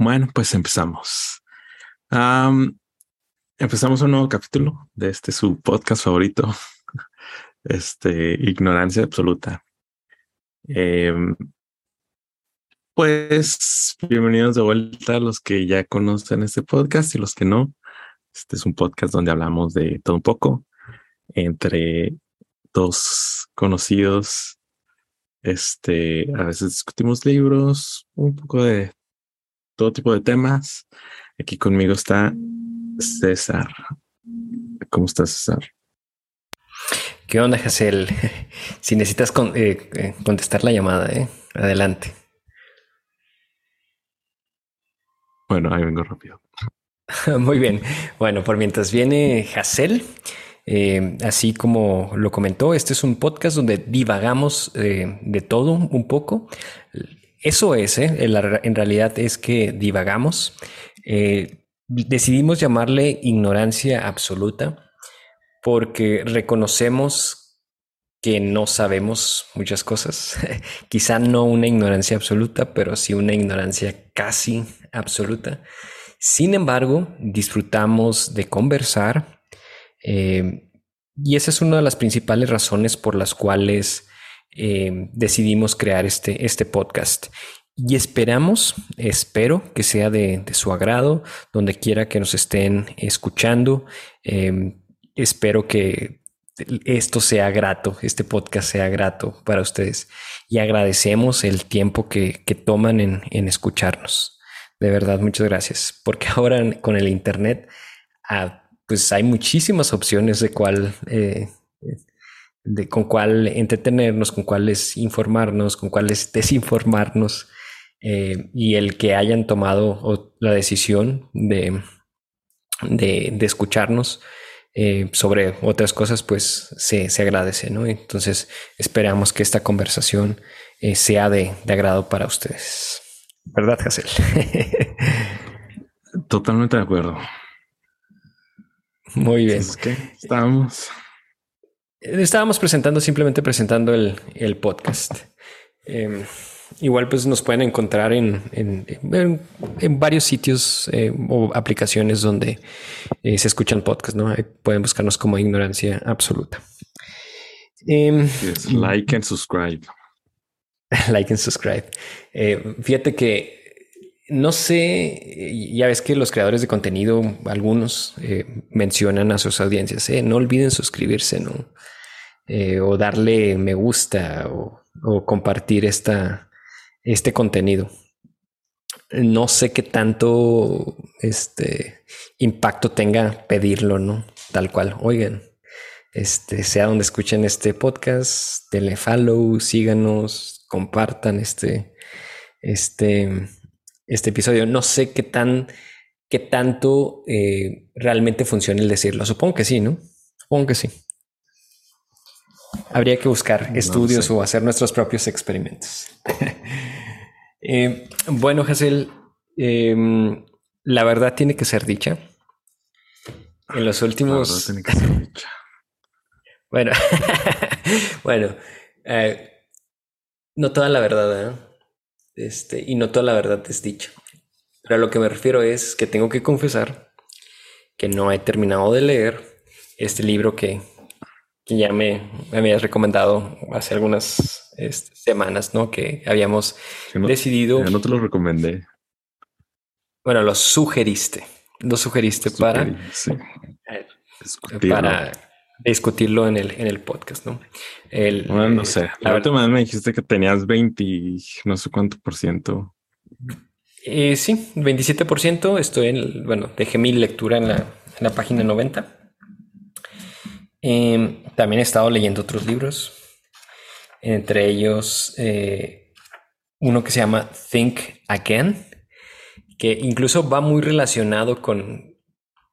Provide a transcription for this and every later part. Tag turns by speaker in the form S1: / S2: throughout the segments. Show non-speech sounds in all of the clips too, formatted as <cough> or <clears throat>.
S1: Bueno, pues empezamos. empezamos un nuevo capítulo de este su podcast favorito, <laughs> este Ignorancia Absoluta. Em, pues bienvenidos de vuelta a los que ya conocen este podcast y los que no. Este es un podcast donde hablamos de todo un poco entre dos conocidos. Este, a veces discutimos libros, un poco de todo tipo de temas. Aquí conmigo está César. ¿Cómo estás, César?
S2: ¿Qué onda, Hazel? <laughs> Si necesitas eh, eh, contestar la llamada, ¿eh? adelante.
S1: Bueno, ahí vengo rápido. <laughs>
S2: Muy bien. Bueno, por mientras viene Hazel, eh, así como lo comentó, este es un podcast donde divagamos de todo un poco. Eso es, ¿eh? en realidad es que divagamos. Eh, decidimos llamarle ignorancia absoluta porque reconocemos que no sabemos muchas cosas. <laughs> Quizá no una ignorancia absoluta, pero sí una ignorancia casi absoluta. Sin embargo, disfrutamos de conversar eh, y esa es una de las principales razones por las cuales eh, decidimos crear este, este podcast. Y esperamos, espero que sea de, su agrado, donde quiera que nos estén escuchando. Em, espero que esto sea grato, este podcast sea grato para ustedes. Y agradecemos el tiempo que, toman en, escucharnos. De verdad, muchas gracias. Porque <laughs> ahora con el Internet, ah, pues hay muchísimas opciones de cuál eh, de con cuál entretenernos, con cuáles informarnos, con cuáles desinformarnos, eh, y el que hayan tomado la decisión de, de, escucharnos eh, sobre otras cosas, pues se, agradece, ¿no? Entonces esperamos que esta conversación eh, sea de, agrado para ustedes. ¿Verdad, Hazel?
S1: Totalmente de acuerdo.
S2: Muy bien.
S1: ¿qué? Estamos.
S2: Estábamos presentando, simplemente presentando el, podcast. Em, igual pues nos pueden encontrar en, en, varios sitios eh, o aplicaciones donde eh, se escuchan podcasts, ¿no? pueden buscarnos como ignorancia absoluta.
S1: Em, like and subscribe. <laughs>
S2: like and subscribe. Eh, fíjate que no sé, ya ves que los creadores de contenido, algunos mencionan a sus audiencias, no olviden suscribirse, ¿no? Eh, o darle me gusta o, compartir esta, este contenido. No sé qué tanto este impacto tenga pedirlo, ¿no? Tal cual. Oigan, este, sea donde escuchen este podcast, denle follow, síganos, compartan este, este, este episodio. No sé qué tan, qué tanto eh, realmente funciona el decirlo. Supongo que sí, ¿no? Supongo que sí. Habría que buscar estudios o hacer nuestros propios experimentos. <laughs> Eh, bueno, Hazel, em, la verdad tiene que ser dicha. En los últimos. tiene que ser dicha. <laughs> bueno, <laughs> bueno, eh, no toda la verdad. Este, y no toda la verdad es dicha. Pero a lo que me refiero es que tengo que confesar que no he terminado de leer este libro que que ya me, me habías recomendado hace algunas este, semanas, ¿no? Que habíamos decidido.
S1: no te lo recomendé.
S2: Bueno, lo sugeriste. Lo sugeriste para, eh, para discutirlo en el, en el podcast, ¿no?
S1: El, bueno, no sé. La última vez me dijiste que tenías 20, no sé cuánto por ciento.
S2: Eh, sí, 27 por ciento. Estoy en, bueno, dejé mi lectura en la, en la página 90. Em, también he estado leyendo otros libros, entre ellos eh, uno que se llama Think Again, que incluso va muy relacionado con,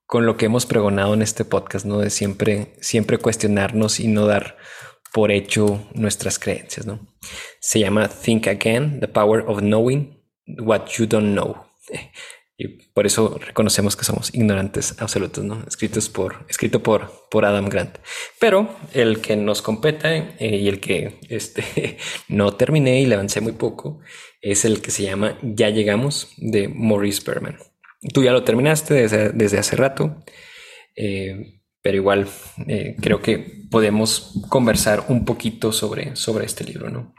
S2: con lo que hemos pregonado en este podcast, ¿no? De siempre, siempre cuestionarnos y no dar por hecho nuestras creencias, ¿no? Se llama Think Again, The Power of Knowing What You Don't Know. <laughs> Y por eso reconocemos que somos ignorantes absolutos, ¿no? Escritos por, escrito por, por Adam Grant. Pero el que nos compete eh, y el que este, <laughs> no terminé y le avancé muy poco es el que se llama Ya llegamos de Maurice Berman. Tú ya lo terminaste desde, desde hace rato, eh, pero igual eh, creo que podemos conversar un poquito sobre, sobre este libro, ¿no?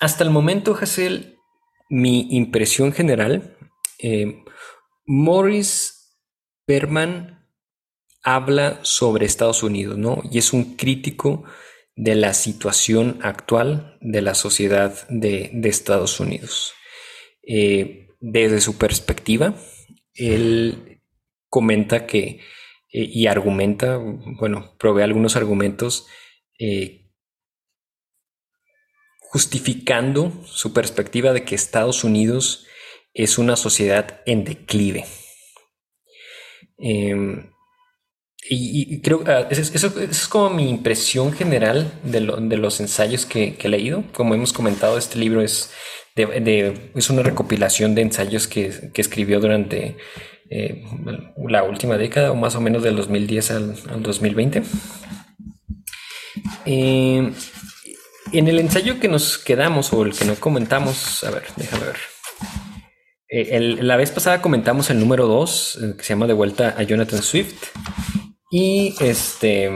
S2: Hasta el momento, Hassel, mi impresión general eh, Morris Berman habla sobre Estados Unidos, ¿no? Y es un crítico de la situación actual de la sociedad de, Estados Unidos. Desde su perspectiva, él comenta que eh, y argumenta, bueno, provee algunos argumentos justificando su perspectiva de que Estados Unidos es una sociedad en declive. Em, y, creo que ah, eso, es como mi impresión general de, los ensayos que, he leído. Como hemos comentado, este libro es, es una recopilación de ensayos que, escribió durante eh, la última década, o más o menos del 2010 al, 2020. Em, en el ensayo que nos quedamos o el que no comentamos, a ver, déjame ver. Eh, la vez pasada comentamos el número 2, eh, que se llama De vuelta a Jonathan Swift. Y este.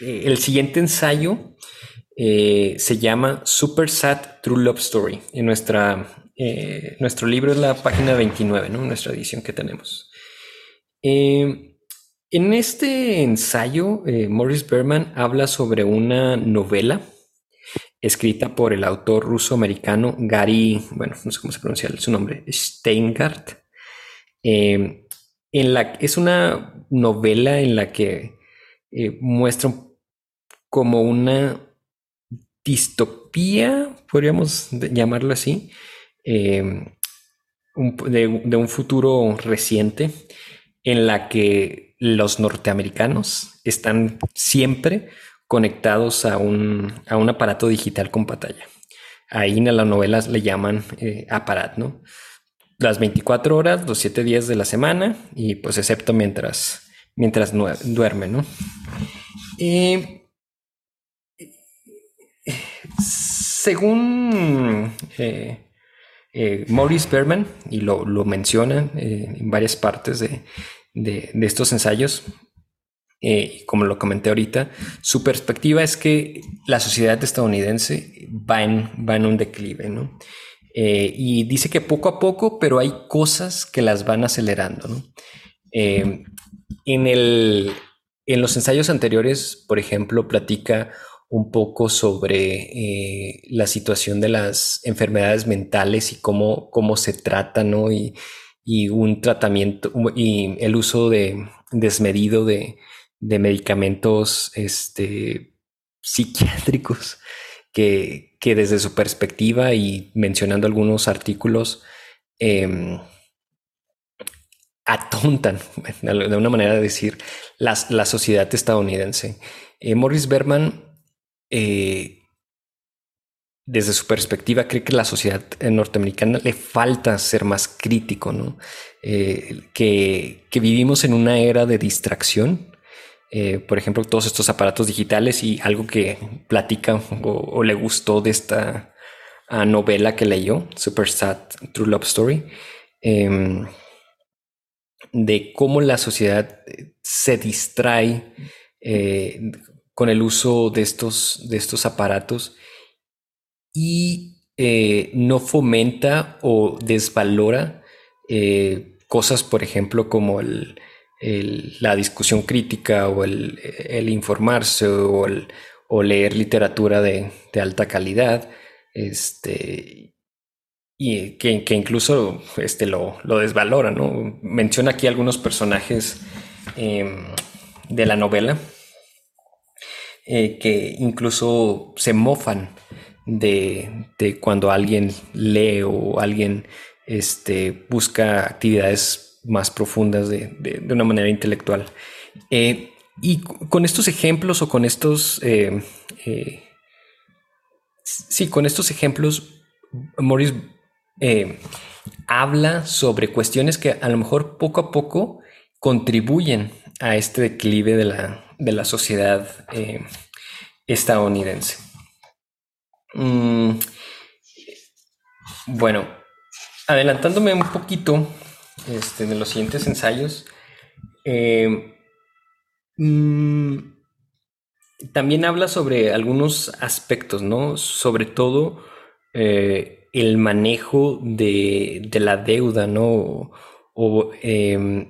S2: Eh, el siguiente ensayo se llama Super Sad True Love Story. En nuestra, nuestro libro es la página 29, ¿no? Nuestra edición que tenemos. en este ensayo, Morris Berman habla sobre una novela escrita por el autor ruso-americano Gary, bueno, no sé cómo se pronuncia su nombre, Steingart. Eh, en la, es una novela en la que eh, muestra como una distopía, podríamos llamarlo así, eh, de, un futuro reciente en la que los norteamericanos están siempre conectados a un, aparato digital con pantalla. Ahí en las novelas le llaman eh, aparat, ¿no? Las 24 horas, los 7 días de la semana y pues excepto mientras, mientras duerme, ¿no? Según eh, eh, Maurice Berman, y lo, menciona en varias partes de estos ensayos, eh, como lo comenté ahorita, su perspectiva es que la sociedad estadounidense va en, va en un declive, ¿no? Eh, y dice que poco a poco, pero hay cosas que las van acelerando, ¿no? Eh, en, el, en los ensayos anteriores, por ejemplo, platica un poco sobre la situación de las enfermedades mentales y cómo, cómo se trata, ¿no? Y, y un tratamiento y el uso de desmedido de, de medicamentos este, psiquiátricos que, desde su perspectiva y mencionando algunos artículos em, atontan, <laughs> de una manera de decir, la, la sociedad estadounidense. Eh, Morris Berman, eh, desde su perspectiva, cree que la sociedad norteamericana le falta ser más crítico, ¿no? Eh, que, vivimos en una era de distracción eh, por ejemplo, todos estos aparatos digitales y algo que platica o, le gustó de esta ah, novela que leyó, Super Sad True Love Story, em, de cómo la sociedad se distrae eh, con el uso de estos, de estos aparatos y eh, no fomenta o desvalora cosas, por ejemplo, como el, la discusión crítica o el, informarse o, leer literatura de, alta calidad, este, y que, incluso este, lo, desvalora, ¿no? Menciona aquí algunos personajes em, de la novela eh, que incluso se mofan de, de, cuando alguien lee o alguien este, busca actividades más profundas de, una manera intelectual. Eh, y con estos ejemplos o con estos... Eh, sí, con estos ejemplos, Morris habla sobre cuestiones que a lo mejor poco a poco contribuyen a este declive de la, de la sociedad eh, estadounidense. Mm, bueno, adelantándome un poquito este, de los siguientes ensayos, eh, mm, también habla sobre algunos aspectos, ¿no? Sobre todo eh, el manejo de, la deuda, ¿no? O, em,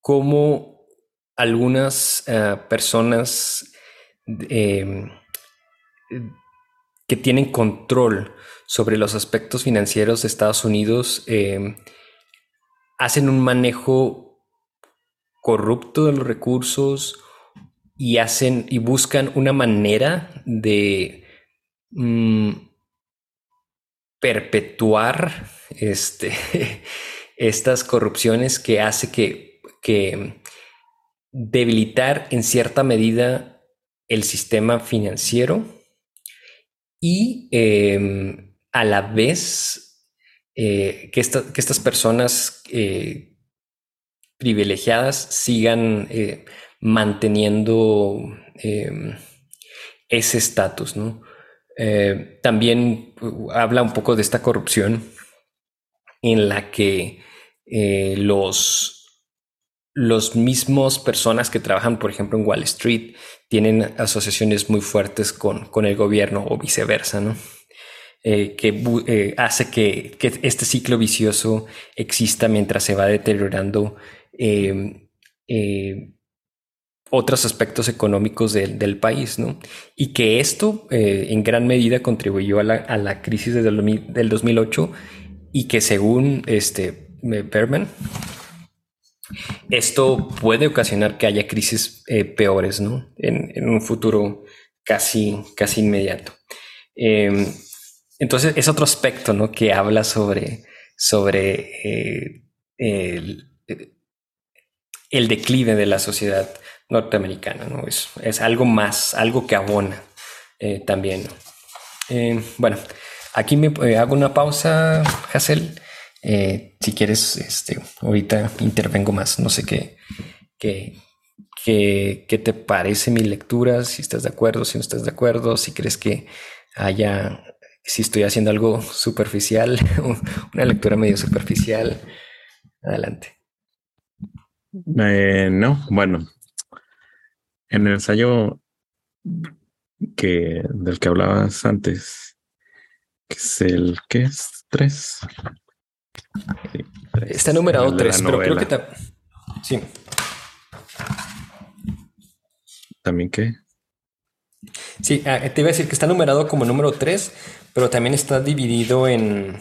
S2: cómo algunas eh, personas em, que tienen control sobre los aspectos financieros de Estados Unidos em, hacen un manejo corrupto de los recursos y hacen y buscan una manera de mm, perpetuar este, <laughs> estas corrupciones que hace que, que debilitar en cierta medida el sistema financiero y em, a la vez eh, que, que, estas personas eh, privilegiadas sigan eh, manteniendo em, ese estatus, ¿no? También uh, habla un poco de esta corrupción en la que los, los mismos personas que trabajan, por ejemplo, en Wall Street, tienen asociaciones muy fuertes con, con el gobierno o viceversa, ¿no? Eh, que hace que, que, este ciclo vicioso exista mientras se va deteriorando otros aspectos económicos del país, ¿no? Y que esto eh, en gran medida contribuyó a la, crisis del, 2008 y que según este Berman, esto puede ocasionar que haya crisis eh, peores, ¿no? En, un futuro casi, casi inmediato. Em, entonces es otro aspecto, ¿no? Que habla sobre, sobre eh, el, el declive de la sociedad norteamericana, ¿no? Es, es algo más, algo que abona eh, también. Eh, bueno, aquí me eh, hago una pausa, Hassel. Si quieres, este, ahorita intervengo más. No sé qué, qué, qué, qué te parece mi lectura, si estás de acuerdo, si no estás de acuerdo, si crees que haya, si estoy haciendo algo superficial, <laughs> una lectura medio superficial. Adelante.
S1: no, bueno, en el ensayo que, del que hablabas antes, que es el que es 3.
S2: Está numerado 3, pero creo que sí.
S1: ¿También qué?
S2: Sí, ah, te iba a decir que está numerado como número 3, pero también está dividido en,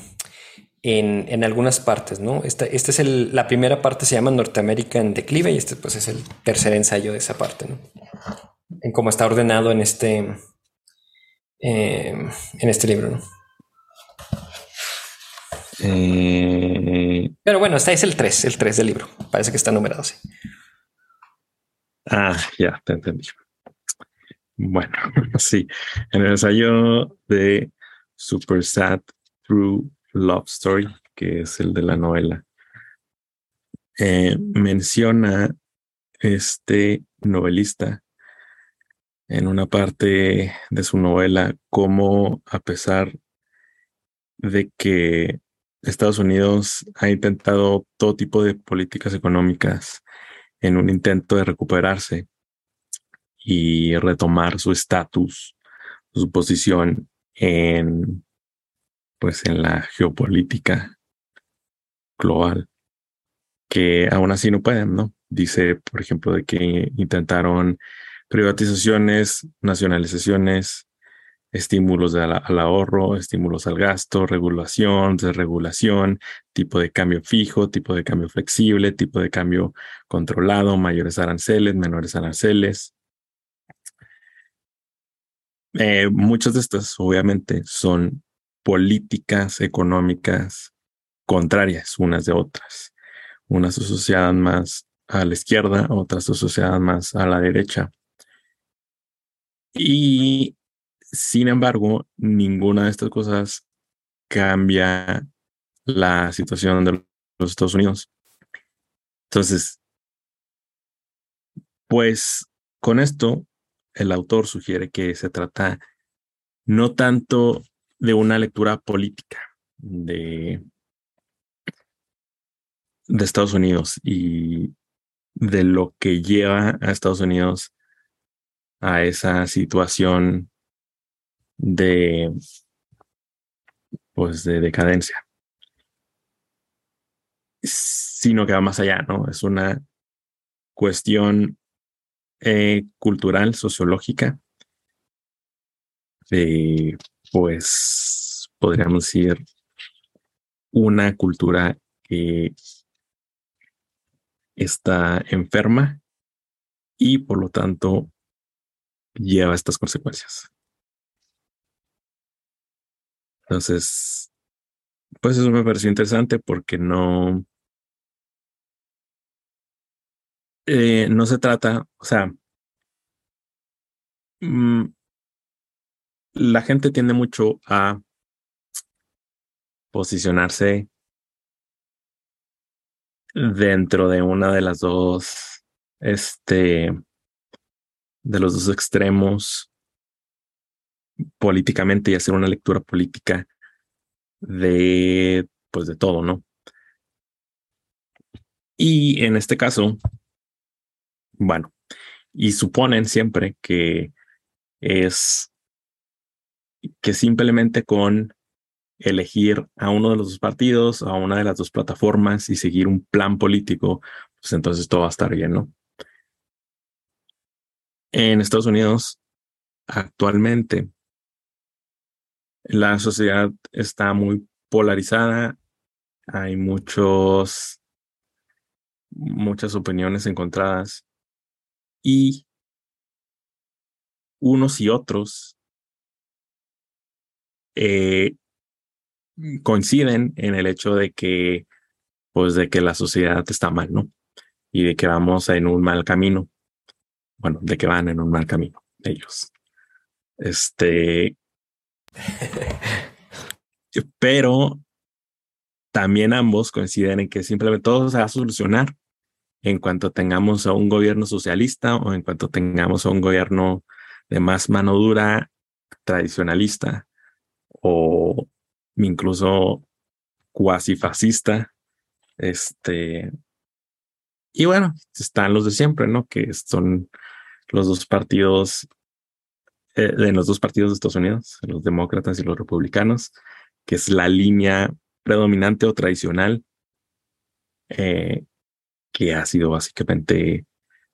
S2: en, algunas partes, ¿no? Esta, esta es el, la primera parte se llama Norteamérica en declive y este pues es el tercer ensayo de esa parte, ¿no? En cómo está ordenado en este, eh, en este libro, ¿no? Eh, Pero bueno, este es el 3, el 3 del libro. Parece que está numerado así.
S1: Ah, ya, te entendí. Bueno, <laughs> sí, en el ensayo de Super Sad Through Love Story, que es el de la novela, eh, menciona este novelista en una parte de su novela cómo a pesar de que Estados Unidos ha intentado todo tipo de políticas económicas en un intento de recuperarse y retomar su estatus, su posición en pues en la geopolítica global, que aún así no pueden, ¿no? Dice, por ejemplo, de que intentaron privatizaciones, nacionalizaciones, estímulos al ahorro, estímulos al gasto, regulación, desregulación, tipo de cambio fijo, tipo de cambio flexible, tipo de cambio controlado, mayores aranceles, menores aranceles. Eh, muchas de estas, obviamente, son políticas económicas contrarias unas de otras. Unas asociadas más a la izquierda, otras asociadas más a la derecha. Y sin embargo, ninguna de estas cosas cambia la situación de los Estados Unidos. Entonces, pues con esto, el autor sugiere que se trata no tanto de una lectura política de, de Estados Unidos y de lo que lleva a Estados Unidos a esa situación de pues de decadencia sino que va más allá no es una cuestión eh, cultural sociológica de pues podríamos decir una cultura que está enferma y por lo tanto lleva estas consecuencias. Entonces, pues eso me pareció interesante porque no, eh, no se trata, o sea, mm, la gente tiende mucho a posicionarse dentro de una de las dos, este, de los dos extremos políticamente y hacer una lectura política de, pues de todo, ¿no? Y en este caso, bueno, y suponen siempre que es que simplemente con elegir a uno de los dos partidos, a una de las dos plataformas y seguir un plan político, pues entonces todo va a estar bien, ¿no? En Estados Unidos, actualmente, la sociedad está muy polarizada, hay muchos, muchas opiniones encontradas y unos y otros eh, coinciden en el hecho de que, pues, de que la sociedad está mal, ¿no? Y de que vamos en un mal camino. Bueno, de que van en un mal camino ellos. Este. <laughs> pero también ambos coinciden en que simplemente todo se va a solucionar en cuanto tengamos a un gobierno socialista o en cuanto tengamos a un gobierno de más mano dura, tradicionalista o incluso cuasi fascista. Este, y bueno, están los de siempre, ¿no? Que son los dos partidos, eh, de los dos partidos de Estados Unidos, los demócratas y los republicanos, que es la línea predominante o tradicional eh, que ha sido básicamente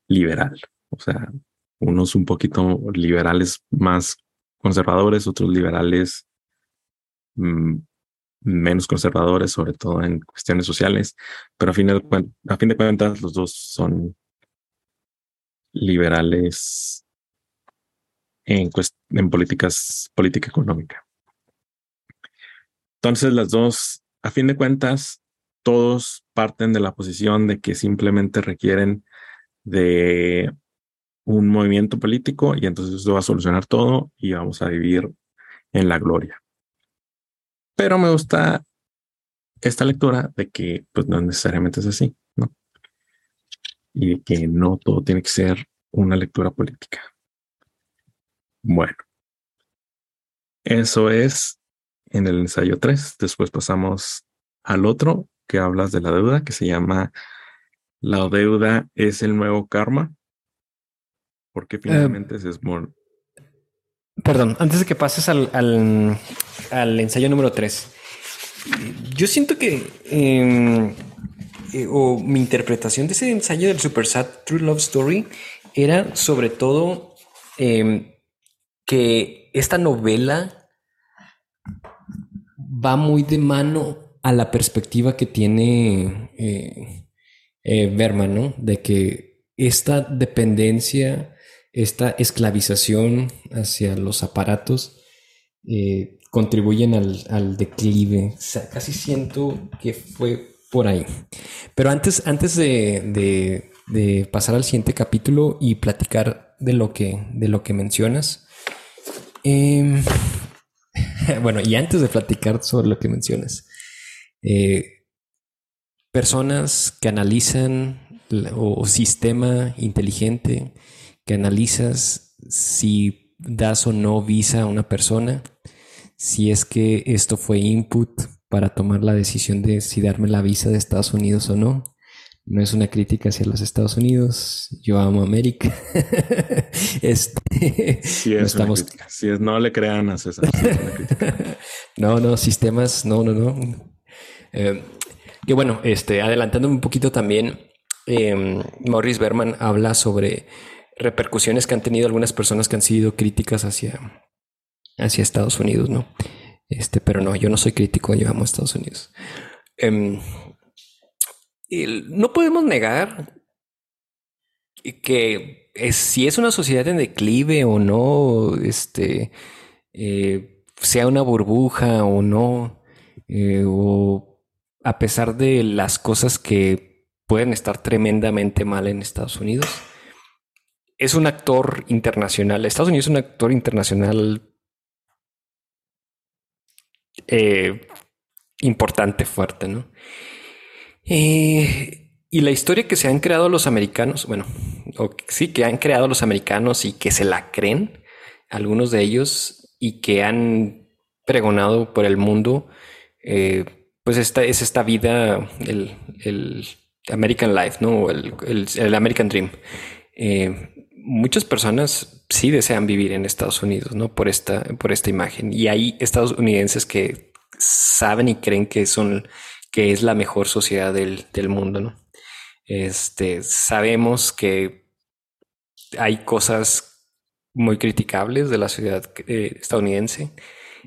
S1: liberal. O sea, unos un poquito liberales más conservadores, otros liberales Mm, menos conservadores, sobre todo en cuestiones sociales, pero a fin a fin de cuentas los dos son liberales en, políticas, política económica. Entonces las dos, a fin de cuentas, todos parten de la posición de que simplemente requieren de un movimiento político y entonces eso va a solucionar todo y vamos a vivir en la gloria. Pero me gusta esta lectura de que pues no necesariamente es así, ¿no? Y que no todo tiene que ser una lectura política. Bueno, eso es en el ensayo 3. Después pasamos al otro que hablas de la deuda, que se llama La deuda es el nuevo karma. Porque finalmente es more
S2: Perdón, antes de que pases al, al, ensayo número 3, yo siento que, em, eh, o mi interpretación de ese ensayo del Super Sad True Love Story era sobre todo em, que esta novela va muy de mano a la perspectiva que tiene eh, eh, Berman, ¿no? De que esta dependencia esta esclavización hacia los aparatos eh, contribuyen al, declive. casi siento que fue por ahí. Pero antes, antes de, pasar al siguiente capítulo y platicar de lo que, de lo que mencionas. Em, <laughs> bueno, y antes de platicar sobre lo que mencionas, Eh, personas que analizan o, sistema inteligente que analizas si das o no visa a una persona, si es que esto fue input para tomar la decisión de si darme la visa de Estados Unidos o no. No es una crítica hacia los Estados Unidos. Yo amo América. <laughs>
S1: este, sí, es no estamos... no le crean a César. <laughs>
S2: no, no, sistemas, no, no, no. Eh, que bueno, este, adelantándome un poquito también, em, Morris Berman habla sobre repercusiones que han tenido algunas personas que han sido críticas hacia, hacia Estados Unidos, ¿no? Este, pero no, yo no soy crítico, yo amo Estados Unidos. Em, no podemos negar que si es una sociedad en declive o no, este, eh, sea una burbuja o no, eh, o a pesar de las cosas que pueden estar tremendamente mal en Estados Unidos, es un actor internacional. Estados Unidos es un actor internacional eh, importante, fuerte, ¿no? Eh, y la historia que se han creado los americanos, bueno, o sí, que han creado los americanos y que se la creen, algunos de ellos, y que han pregonado por el mundo, eh, pues esta es esta vida, el, American Life, ¿no? El, el, American Dream. Eh, muchas personas sí desean vivir en Estados Unidos, ¿no? Por esta, por esta imagen. Y hay estadounidenses que saben y creen que son que es la mejor sociedad del, mundo, ¿no? Este, sabemos que hay cosas muy criticables de la sociedad eh, estadounidense.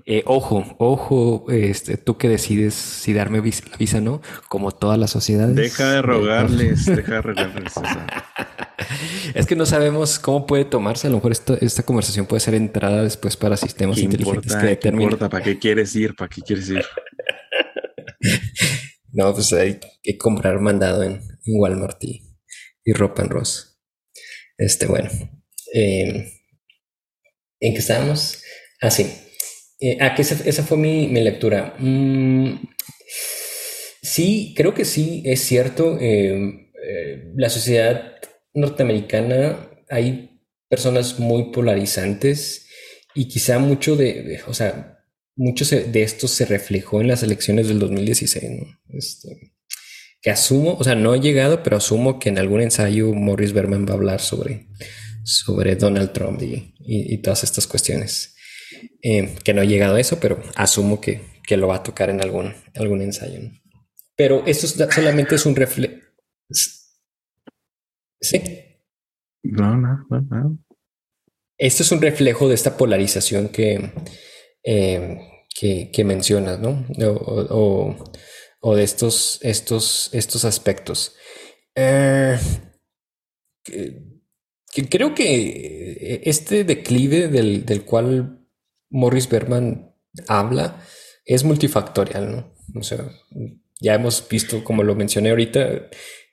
S2: Eh, ojo, ojo, este, tú que decides si darme la visa o no, como todas las sociedades.
S1: Deja de rogarles, deja de rogarles. <laughs>
S2: es que no sabemos cómo puede tomarse. A lo mejor esta conversación puede ser entrada después para sistemas inteligentes que determinen.
S1: ¿Para qué quieres ir? ¿Para qué quieres ir?
S2: No, pues hay que comprar mandado en, Walmart y, ropa en Ross. Este, bueno. Em, ¿En qué estábamos? Ah, sí. Eh, ah, que esa, fue mi, lectura. Mm, sí, creo que sí, es cierto. Em, eh, la sociedad norteamericana hay personas muy polarizantes y quizá mucho de o sea, mucho de esto se reflejó en las elecciones del 2016, este, que asumo, o sea, no he llegado, pero asumo que en algún ensayo Morris Berman va a hablar sobre, sobre Donald Trump y, todas estas cuestiones. Eh, que no he llegado a eso, pero asumo que, que lo va a tocar en algún, algún ensayo. Pero esto solamente es un reflejo. Sí.
S1: No, no, no, no.
S2: Esto es un reflejo de esta polarización que, eh, que, mencionas, ¿no? O, de estos, estos, estos aspectos. Eh, creo que este declive del, cual Morris Berman habla es multifactorial, ¿no? O sea, ya hemos visto, como lo mencioné ahorita,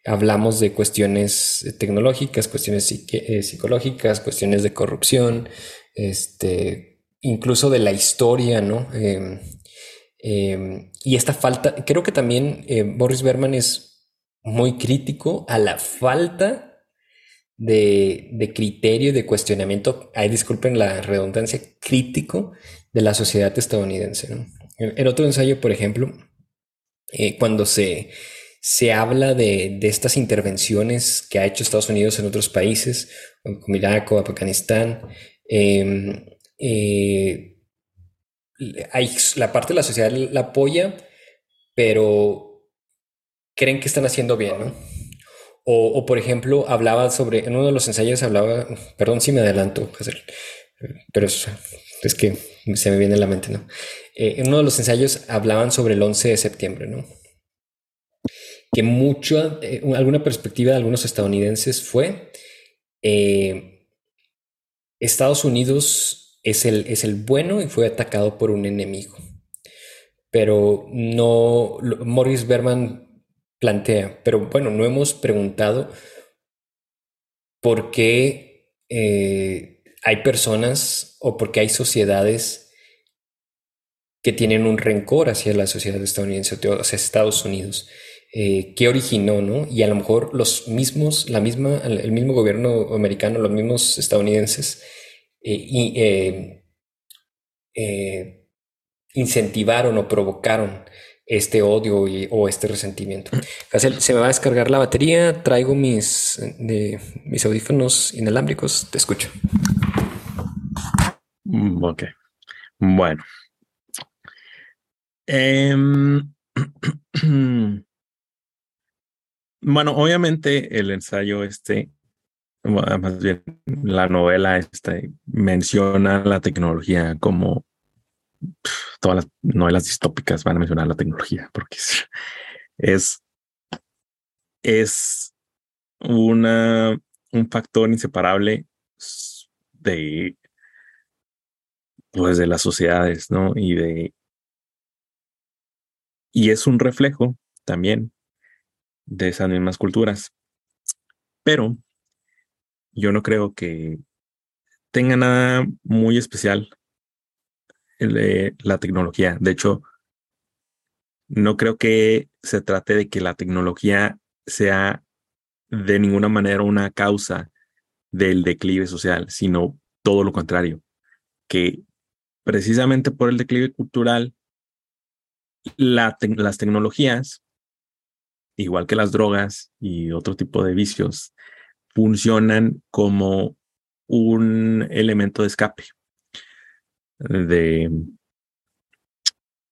S2: hablamos de cuestiones tecnológicas, cuestiones eh, psicológicas, cuestiones de corrupción, este, incluso de la historia, ¿no? Em, em, y esta falta, creo que también eh, Boris Berman es muy crítico a la falta de, de criterio y de cuestionamiento, ay, disculpen la redundancia, crítico de la sociedad estadounidense. ¿no? En, otro ensayo, por ejemplo, eh, cuando se, se habla de, de, estas intervenciones que ha hecho Estados Unidos en otros países, como Irak o Afganistán, eh, eh, hay, la parte de la sociedad la apoya, pero creen que están haciendo bien, ¿no? O, por ejemplo, hablaba sobre, en uno de los ensayos hablaba, perdón si me adelanto, pero es, que se me viene a la mente, ¿no? Eh, en uno de los ensayos hablaban sobre el 11 de septiembre, ¿no? Que mucho, eh, alguna perspectiva de algunos estadounidenses fue, Estados Unidos es el, es el bueno y fue atacado por un enemigo. Pero no, Morris Berman plantea, pero bueno, no hemos preguntado por qué eh, hay personas o por qué hay sociedades que tienen un rencor hacia la sociedad estadounidense, hacia Estados Unidos. Eh, ¿Qué originó, no? Y a lo mejor los mismos, la misma, el mismo gobierno americano, los mismos estadounidenses, eh, eh, incentivaron o provocaron este odio o este resentimiento. se me va a descargar la batería, traigo mis, de, mis audífonos inalámbricos, te escucho.
S1: Mm, ok. Bueno. Em, <clears throat> bueno, obviamente el ensayo este, más bien la novela menciona la tecnología como todas las novelas distópicas van a mencionar la tecnología porque es, es una, un factor inseparable de pues de las sociedades, ¿no? Y de y es un reflejo también de esas mismas culturas. Pero yo no creo que tenga nada muy especial la tecnología. De hecho, no creo que se trate de que la tecnología sea de ninguna manera una causa del declive social, sino todo lo contrario, que precisamente por el declive cultural, las tecnologías, igual que las drogas y otro tipo de vicios, funcionan como un elemento de escape de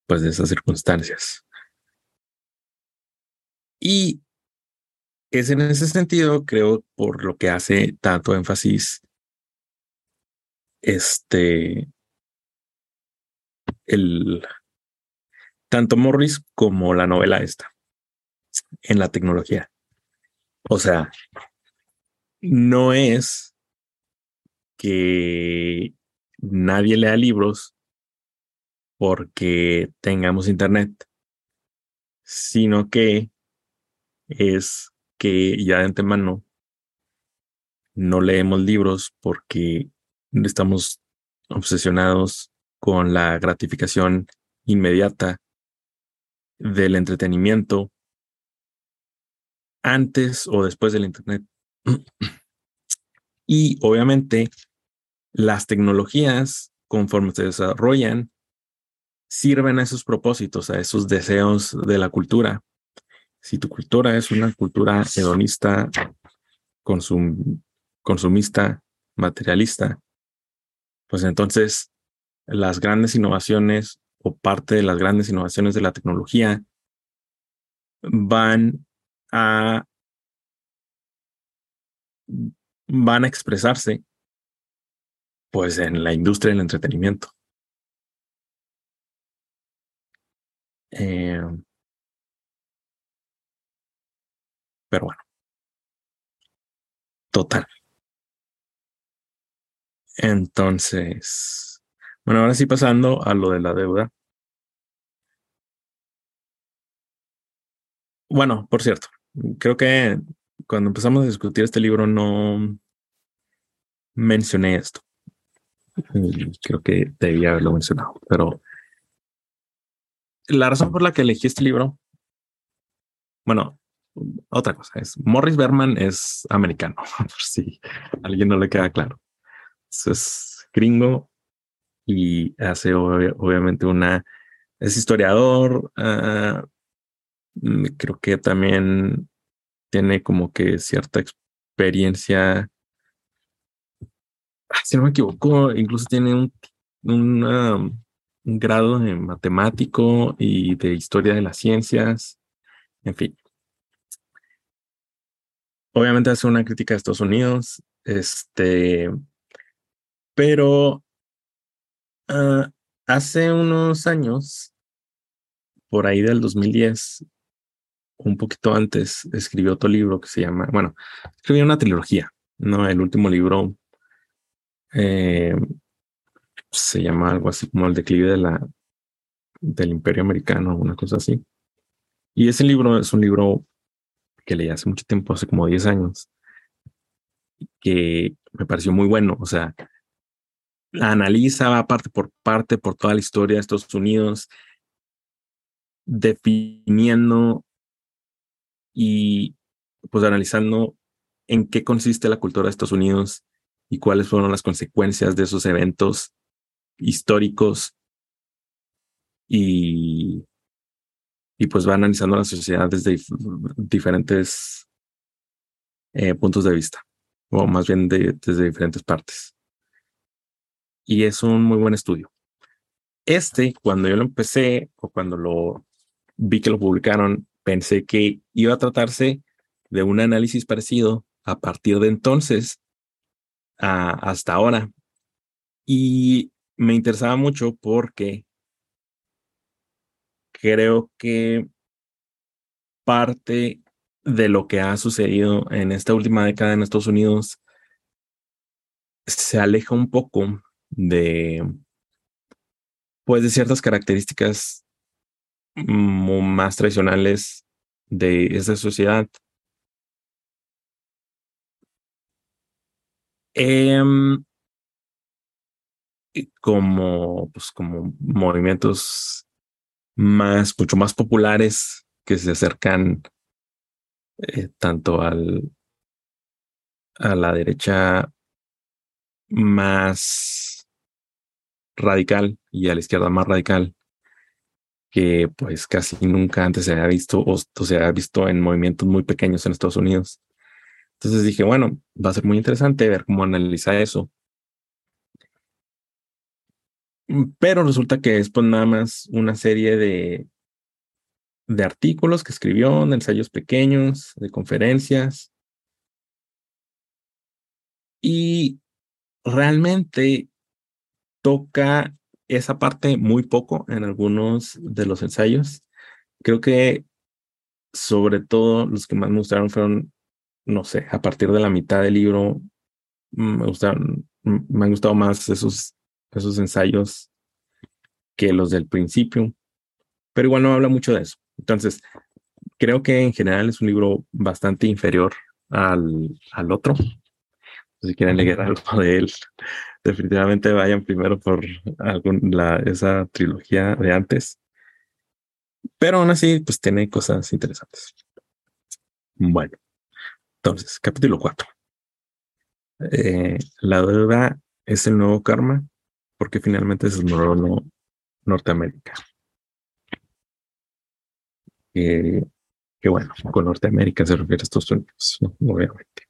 S1: pues de esas circunstancias. Y es en ese sentido, creo, por lo que hace tanto énfasis este el tanto Morris como la novela esta en la tecnología. O sea, no es que nadie lea libros porque tengamos internet, sino que es que ya de antemano no leemos libros porque estamos obsesionados con la gratificación inmediata del entretenimiento antes o después del Internet. Y obviamente las tecnologías, conforme se desarrollan, sirven a esos propósitos, a esos deseos de la cultura. Si tu cultura es una cultura hedonista, consumista, materialista, pues entonces las grandes innovaciones o parte de las grandes innovaciones de la tecnología van a van a expresarse pues en la industria del entretenimiento. Eh, pero bueno. Total. Entonces, bueno, ahora sí pasando a lo de la deuda. Bueno, por cierto, creo que cuando empezamos a discutir este libro no mencioné esto. Creo que debía haberlo mencionado, pero la razón por la que elegí este libro, bueno, otra cosa es Morris Berman es americano, <laughs> por si a alguien no le queda claro. Es gringo y hace obviamente una, es historiador, ah, mm, creo que también tiene como que cierta experiencia si no me equivoco, incluso tiene un, un grado de matemático y de historia de las ciencias, en fin. Obviamente hace una crítica a Estados Unidos, este, pero ah, hace unos años, por ahí del 2010, un poquito antes, escribió otro libro que se llama, bueno, escribió una trilogía, ¿no? El último libro eh, se llama algo así como el declive de la, del imperio americano, una cosa así. Y ese libro es un libro que leí hace mucho tiempo, hace como 10 años, que me pareció muy bueno. O sea, analiza parte por parte por toda la historia de Estados Unidos, definiendo y pues analizando en qué consiste la cultura de Estados Unidos y cuáles fueron las consecuencias de esos eventos históricos y, y pues va analizando la sociedad desde diferentes eh, puntos de vista, o más bien de, desde diferentes partes. Y es un muy buen estudio. Este, cuando yo lo empecé o cuando lo vi que lo publicaron, pensé que iba a tratarse de un análisis parecido a partir de entonces hasta ahora. Y me interesaba mucho porque creo que parte de lo que ha sucedido en esta última década en Estados Unidos se aleja un poco de pues de ciertas características más tradicionales de esa sociedad. Em, como, pues, como movimientos más, mucho más populares que se acercan eh, tanto al, a la derecha más radical y a la izquierda más radical que pues casi nunca antes se había visto o, se había visto en movimientos muy pequeños en Estados Unidos. Entonces dije, bueno, va a ser muy interesante ver cómo analiza eso. Mm, pero resulta que es pues nada más una serie de, de artículos que escribió, de ensayos pequeños, de conferencias. Y realmente toca esa parte muy poco en algunos de los ensayos. Creo que sobre todo los que más me gustaron fueron, no sé, a partir de la mitad del libro, mm, me gustaron, mm, me han gustado más esos, esos ensayos que los del principio, pero igual no habla mucho de eso. Entonces, creo que en general es un libro bastante inferior al, al otro. Si quieren leer algo de él, definitivamente vayan primero por algún, la, esa trilogía de antes. Pero aún así, pues tiene cosas interesantes. Bueno, entonces, capítulo 4. Eh, la deuda es el nuevo karma porque finalmente el nuevo Norteamérica. que bueno, con Norteamérica se refiere a Estados Unidos, obviamente.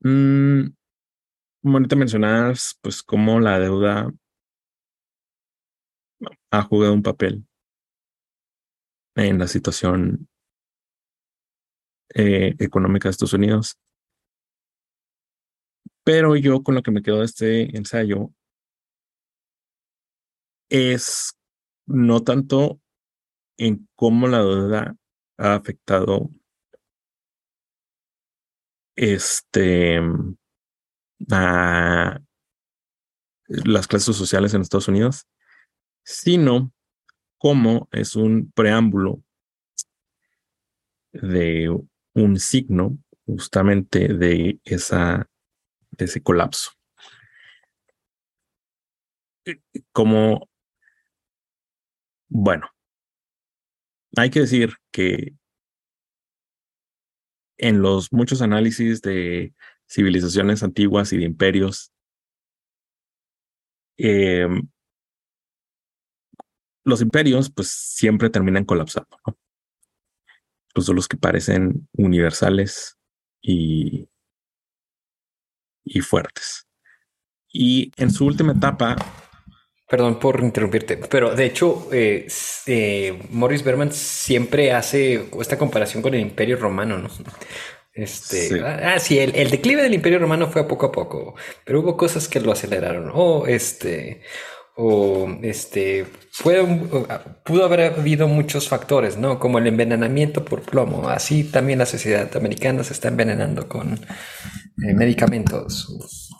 S1: Mm, Ahorita mencionabas, pues, cómo la deuda ha jugado un papel en la situación eh, económica de Estados Unidos. Pero yo con lo que me quedo de este ensayo es no tanto en cómo la deuda ha afectado este a las clases sociales en Estados Unidos, sino como es un preámbulo de un signo justamente de esa de ese colapso. Como bueno, hay que decir que en los muchos análisis de civilizaciones antiguas y de imperios. Em, los imperios, pues siempre terminan colapsando, ¿no? Incluso los que parecen universales y, y fuertes. Y en su última etapa.
S2: Perdón por interrumpirte, pero de hecho, eh, eh, Morris Berman siempre hace esta comparación con el Imperio Romano, ¿no? Este, ah, sí, el, el, declive del Imperio Romano fue a poco a poco, pero hubo cosas que lo aceleraron. O este, o este, fue, pudo haber habido muchos factores, ¿no? Como el envenenamiento por plomo. Así también la sociedad americana se está envenenando con eh, medicamentos,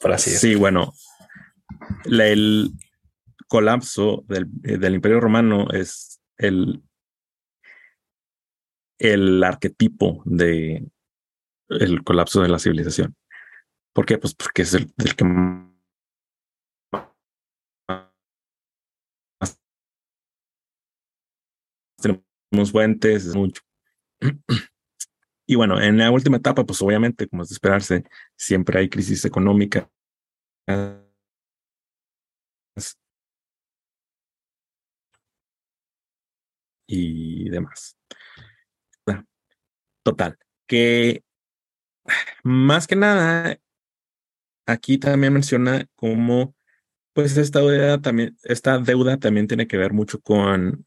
S1: por así decirlo. Sí, bueno, el colapso del, del Imperio Romano es el el arquetipo de, el colapso de la civilización. ¿Por qué? Pues porque es el, que más tenemos fuentes, es mucho. <clears throat> Y bueno, en la última etapa, pues obviamente, como es de esperarse, siempre hay crisis económica. Y demás. Total, que más que nada, aquí también menciona cómo, pues esta deuda también, esta deuda también tiene que ver mucho con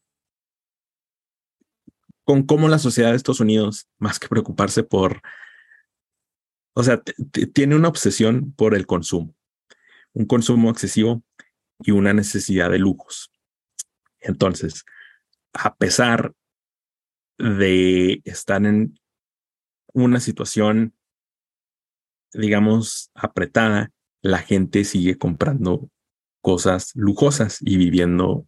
S1: con cómo la sociedad de Estados Unidos, más que preocuparse por, o sea, tiene una obsesión por el consumo, un consumo excesivo y una necesidad de lujos. Entonces, a pesar de estar en una situación, digamos, apretada, la gente sigue comprando cosas lujosas y viviendo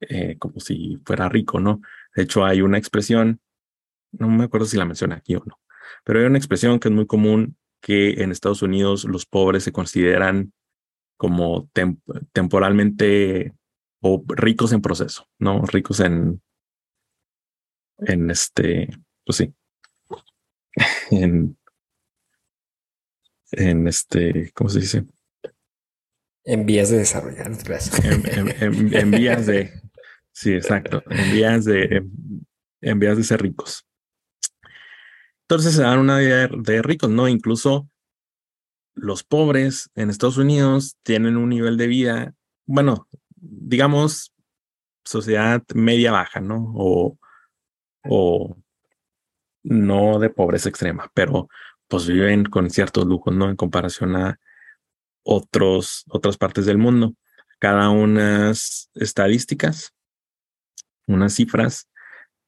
S1: eh, como si fuera rico, ¿no? De hecho, hay una expresión, no me acuerdo si la menciona aquí o no, pero hay una expresión que es muy común que en Estados Unidos los pobres se consideran como temporalmente o ricos en proceso, ¿no? Ricos en, en este, pues sí, <laughs> en, en este, ¿cómo se dice?
S2: En vías de desarrollar,
S1: gracias. en vías de, Sí, exacto. En vías de, en vías de ser ricos. Entonces se dan una vida de ricos, ¿no? Incluso los pobres en Estados Unidos tienen un nivel de vida, bueno, digamos, sociedad media baja, ¿no? O, o no de pobreza extrema, pero pues viven con ciertos lujos, ¿no? En comparación a otros, otras partes del mundo. Cada unas estadísticas unas cifras.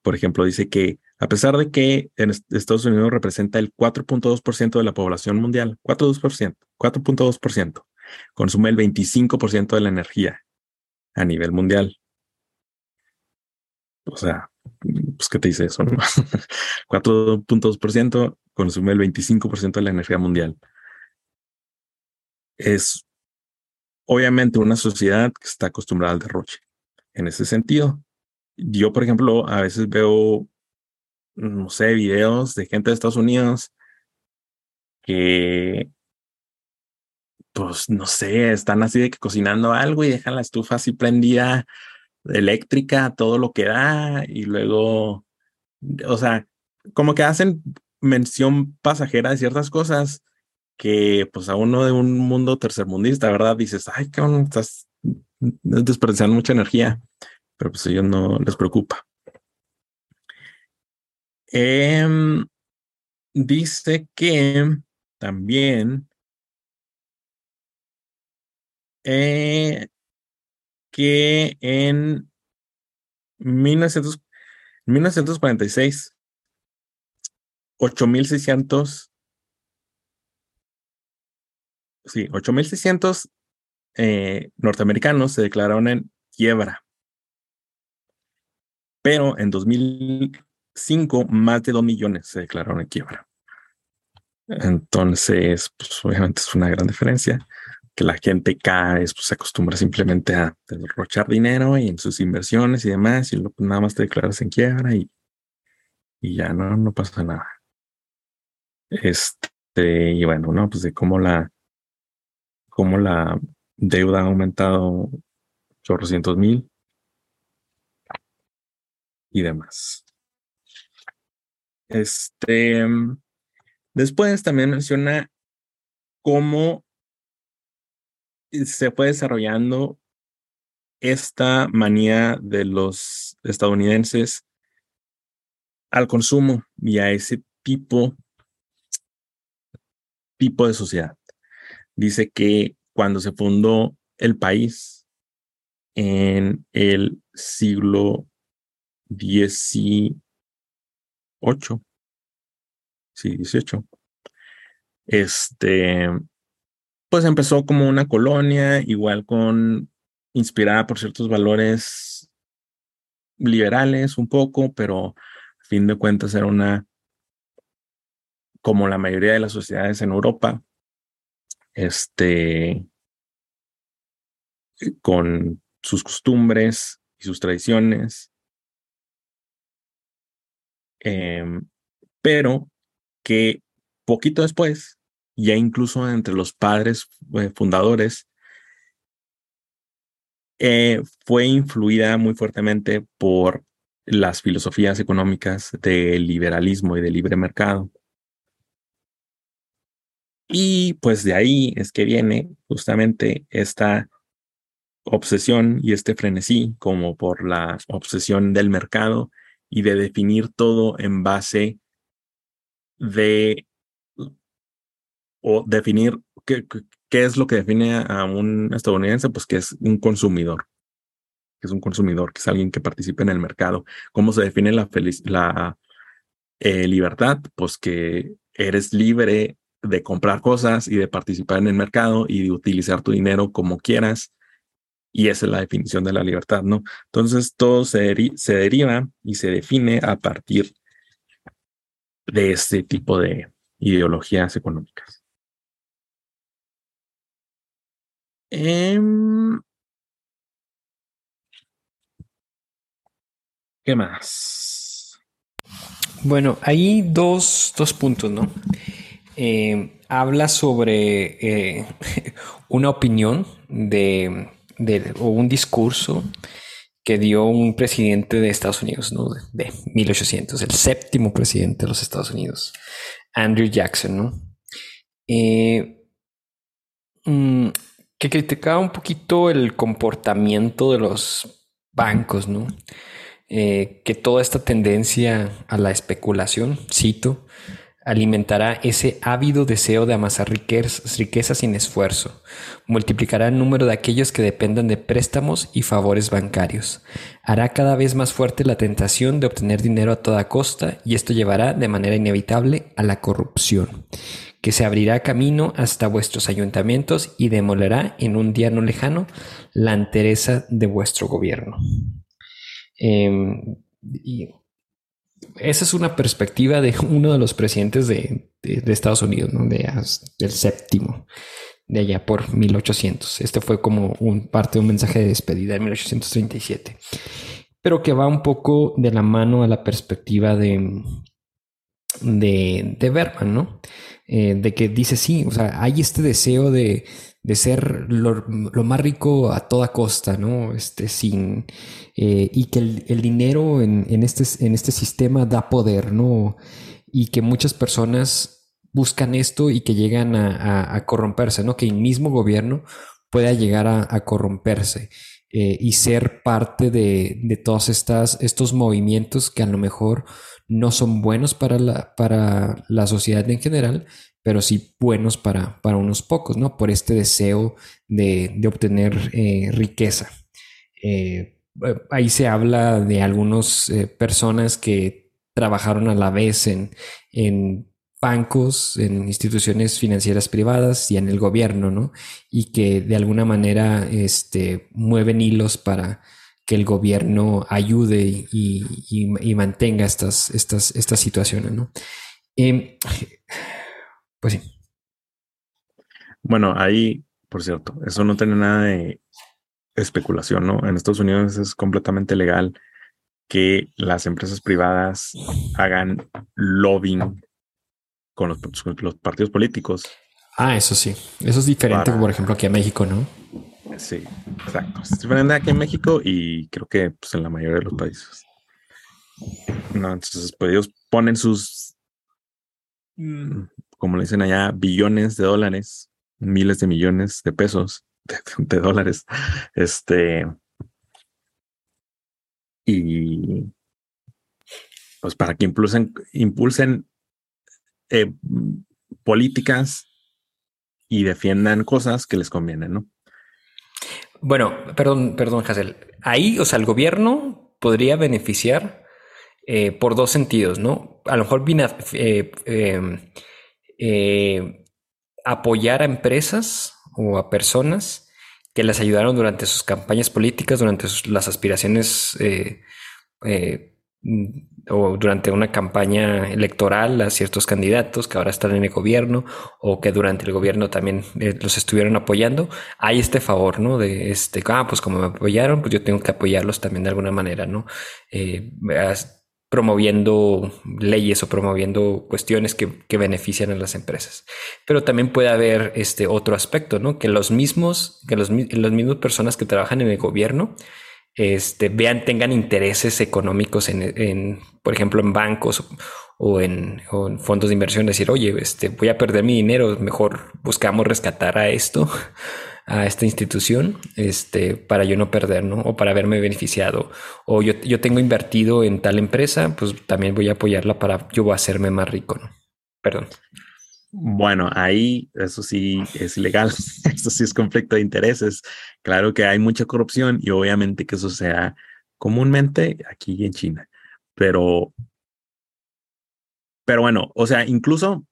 S1: Por ejemplo, dice que a pesar de que en Estados Unidos representa el 4.2% de la población mundial, 4.2%, 4.2%, consume el 25% de la energía a nivel mundial. O sea, pues, ¿qué te dice eso? 4.2% <laughs> consume el 25% de la energía mundial. Es obviamente una sociedad que está acostumbrada al derroche. En ese sentido, yo, por ejemplo, a veces veo, no sé, videos de gente de Estados Unidos que, pues, no sé, están así de que cocinando algo y dejan la estufa así prendida, eléctrica, todo lo que da, y luego, o sea, como que hacen mención pasajera de ciertas cosas que, pues, a uno de un mundo tercermundista, ¿verdad? Dices, ay, qué estás desperdiciando mucha energía pero pues a ellos no les preocupa. Em, dice que también eh, que en 1900, 1946, 8600, sí, 8600 eh, norteamericanos se declararon en quiebra pero en 2005 más de 2 millones se declararon en quiebra. Entonces, pues obviamente es una gran diferencia que la gente cae, pues se acostumbra simplemente a derrochar dinero y en sus inversiones y demás, y luego nada más te declaras en quiebra y, y ya no, no pasa nada. Este, y bueno, no, pues de cómo la, cómo la deuda ha aumentado chorrocientos mil y demás. Este, después también menciona cómo se fue desarrollando esta manía de los estadounidenses al consumo y a ese tipo, tipo de sociedad. Dice que cuando se fundó el país en el siglo 18. Sí, 18. Este, pues empezó como una colonia, igual con, inspirada por ciertos valores liberales un poco, pero a fin de cuentas era una, como la mayoría de las sociedades en Europa, este, con sus costumbres y sus tradiciones, em, pero que poquito después, ya incluso entre los padres eh, fundadores, eh, fue influida muy fuertemente por las filosofías económicas del liberalismo y del libre mercado. Y pues de ahí es que viene justamente esta obsesión y este frenesí como por la obsesión del mercado y de definir todo en base de o definir qué, qué es lo que define a un estadounidense, pues que es un consumidor, que es un consumidor, que es alguien que participa en el mercado. ¿Cómo se define la, la eh, libertad? Pues que eres libre de comprar cosas y de participar en el mercado y de utilizar tu dinero como quieras. Y esa es la definición de la libertad, ¿no? Entonces todo se, se deriva y se define a partir de este tipo de ideologías económicas. Em, ¿Qué más?
S2: Bueno, hay dos, dos puntos, ¿no? Eh, habla sobre eh, <laughs> una opinión de, o un discurso que dio un presidente de Estados Unidos, ¿no? De, 1800, el séptimo presidente de los Estados Unidos, Andrew Jackson, ¿no? Eh, mm, que criticaba un poquito el comportamiento de los bancos, ¿no? que toda esta tendencia a la especulación, cito, alimentará ese ávido deseo de amasar riquezas sin esfuerzo, multiplicará el número de aquellos que dependan de préstamos y favores bancarios, hará cada vez más fuerte la tentación de obtener dinero a toda costa y esto llevará de manera inevitable a la corrupción, que se abrirá camino hasta vuestros ayuntamientos y demolerá en un día no lejano la entereza de vuestro gobierno. Em, esa es una perspectiva de uno de los presidentes de, Estados Unidos, ¿no? de, del séptimo, de allá por 1800. Este fue como un, parte de un mensaje de despedida en 1837, pero que va un poco de la mano a la perspectiva de, de, de Berman, ¿no? Eh, de que dice, sí, o sea, hay este deseo de, de ser lo, más rico a toda costa, ¿no? Este, sin, eh, y que el, dinero en, este, en este sistema da poder, ¿no? Y que muchas personas buscan esto y que llegan a, corromperse, ¿no? Que el mismo gobierno pueda llegar a, corromperse eh, y ser parte de, de todos estos movimientos que a lo mejor no son buenos para la, para la sociedad en general, pero sí buenos para, para unos pocos, ¿no? Por este deseo de, obtener eh, riqueza. Eh, ahí se habla de algunas eh, personas que trabajaron a la vez en, en bancos, en instituciones financieras privadas y en el gobierno, ¿no? Y que de alguna manera este, mueven hilos para que el gobierno ayude y, mantenga estas, estas, estas situaciones, ¿no? Em, pues sí.
S1: Bueno, ahí, por cierto, eso no tiene nada de especulación, ¿no? En Estados Unidos es completamente legal que las empresas privadas hagan lobbying con los, partidos políticos.
S2: Ah, eso sí. Eso es diferente, por ejemplo, aquí en México, ¿no?
S1: Sí, exacto. Es diferente aquí en México y creo que pues, en la mayoría de los países. No, entonces, pues ellos ponen sus mm, como le dicen allá, billones de dólares, miles de millones de pesos, <laughs> de, dólares. Este. Y pues para que impulsen, impulsen eh, políticas y defiendan cosas que les convienen, ¿no?
S2: Bueno, perdón, perdón, Hazel. Ahí, o sea, el gobierno podría beneficiar eh, por dos sentidos, ¿no? A lo mejor eh, eh, eh, apoyar a empresas o a personas que las ayudaron durante sus campañas políticas, durante las aspiraciones eh, eh, o durante una campaña electoral a ciertos candidatos que ahora están en el gobierno o que durante el gobierno también los estuvieron apoyando. Hay este favor, ¿no? De este, ah, pues como me apoyaron, pues yo tengo que apoyarlos también de alguna manera, ¿no? promoviendo leyes o promoviendo cuestiones que, benefician a las empresas. Pero también puede haber este otro aspecto, ¿no? Que los mismos, que los, las mismas personas que trabajan en el gobierno este, vean, tengan intereses económicos en, por ejemplo, en bancos o en, fondos de inversión, decir, oye, este, voy a perder mi dinero, mejor buscamos rescatar a esto a esta institución este, para yo no perder, ¿no? O para haberme beneficiado. O yo, yo tengo invertido en tal empresa, pues también voy a apoyarla para yo hacerme más rico, ¿no? Perdón.
S1: Bueno, ahí eso sí es ilegal, <laughs> eso sí es conflicto de intereses. Claro que hay mucha corrupción y obviamente que eso sea comúnmente aquí en China, pero, pero bueno, o sea, incluso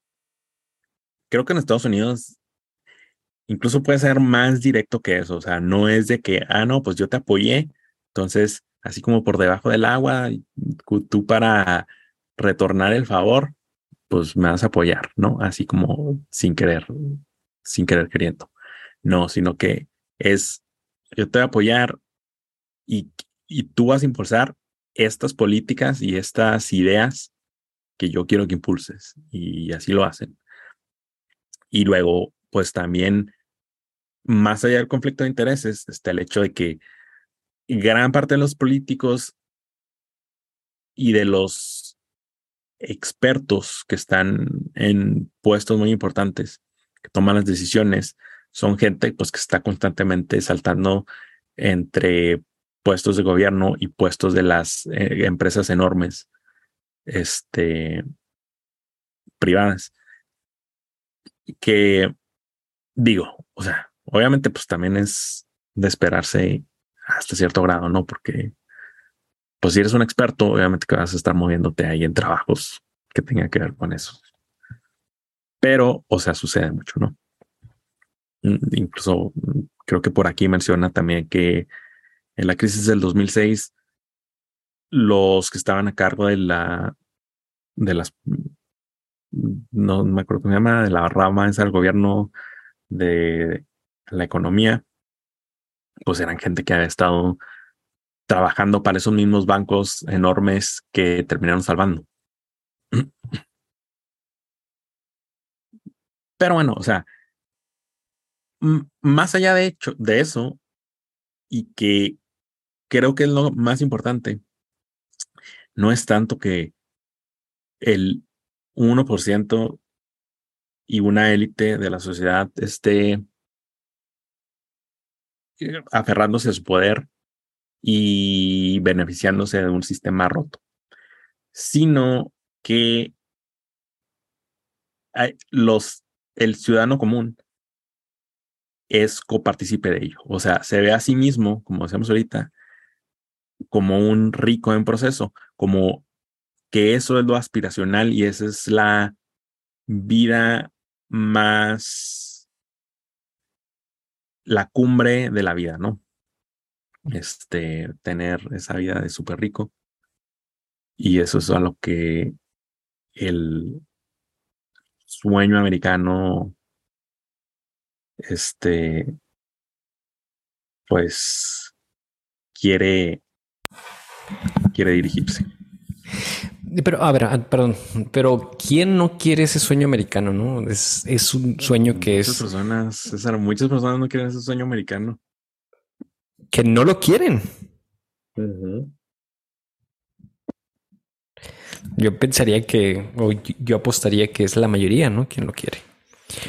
S1: creo que en Estados Unidos incluso puede ser más directo que eso. O sea, no es de que, ah, no, pues yo te apoyé. Entonces, así como por debajo del agua, tú para retornar el favor, pues me vas a apoyar, ¿no? Así como sin querer, sin querer queriendo. No, sino que es, yo te voy a apoyar y, y tú vas a impulsar estas políticas y estas ideas que yo quiero que impulses. Y así lo hacen. Y luego, pues también más allá del conflicto de intereses, está el hecho de que gran parte de los políticos y de los expertos que están en puestos muy importantes, que toman las decisiones, son gente pues que está constantemente saltando entre puestos de gobierno y puestos de las eh, empresas enormes, este, privadas, que digo, o sea, Obviamente, pues también es de esperarse hasta cierto grado, ¿no? Porque, pues si eres un experto, obviamente que vas a estar moviéndote ahí en trabajos que tengan que ver con eso. Pero, o sea, sucede mucho, ¿no? Mm, incluso mm, creo que por aquí menciona también que en la crisis del 2006, los que estaban a cargo de la, de las, mm, no me acuerdo cómo se llama, de la rama del gobierno de la economía, pues eran gente que había estado trabajando para esos mismos bancos enormes que terminaron salvando. Pero bueno, o sea, más allá de hecho de eso, y que creo que es lo más importante, no es tanto que el 1% y una élite de la sociedad esté aferrándose a su poder y beneficiándose de un sistema roto, sino que los, el ciudadano común es copartícipe de ello. O sea, se ve a sí mismo, como decíamos ahorita, como un rico en proceso, como que eso es lo aspiracional y esa es la vida más la cumbre de la vida, ¿no? Este, tener esa vida de súper rico. Y eso es a lo que el sueño americano, este, pues, quiere, quiere dirigirse.
S2: Pero, a ver, ah, perdón, pero ¿quién no quiere ese sueño americano, no? Es, es un sueño que
S1: muchas Personas, César, muchas personas no quieren ese sueño americano.
S2: Que no lo quieren. Yo pensaría que, o yo apostaría que es la mayoría, ¿no? Quien lo quiere.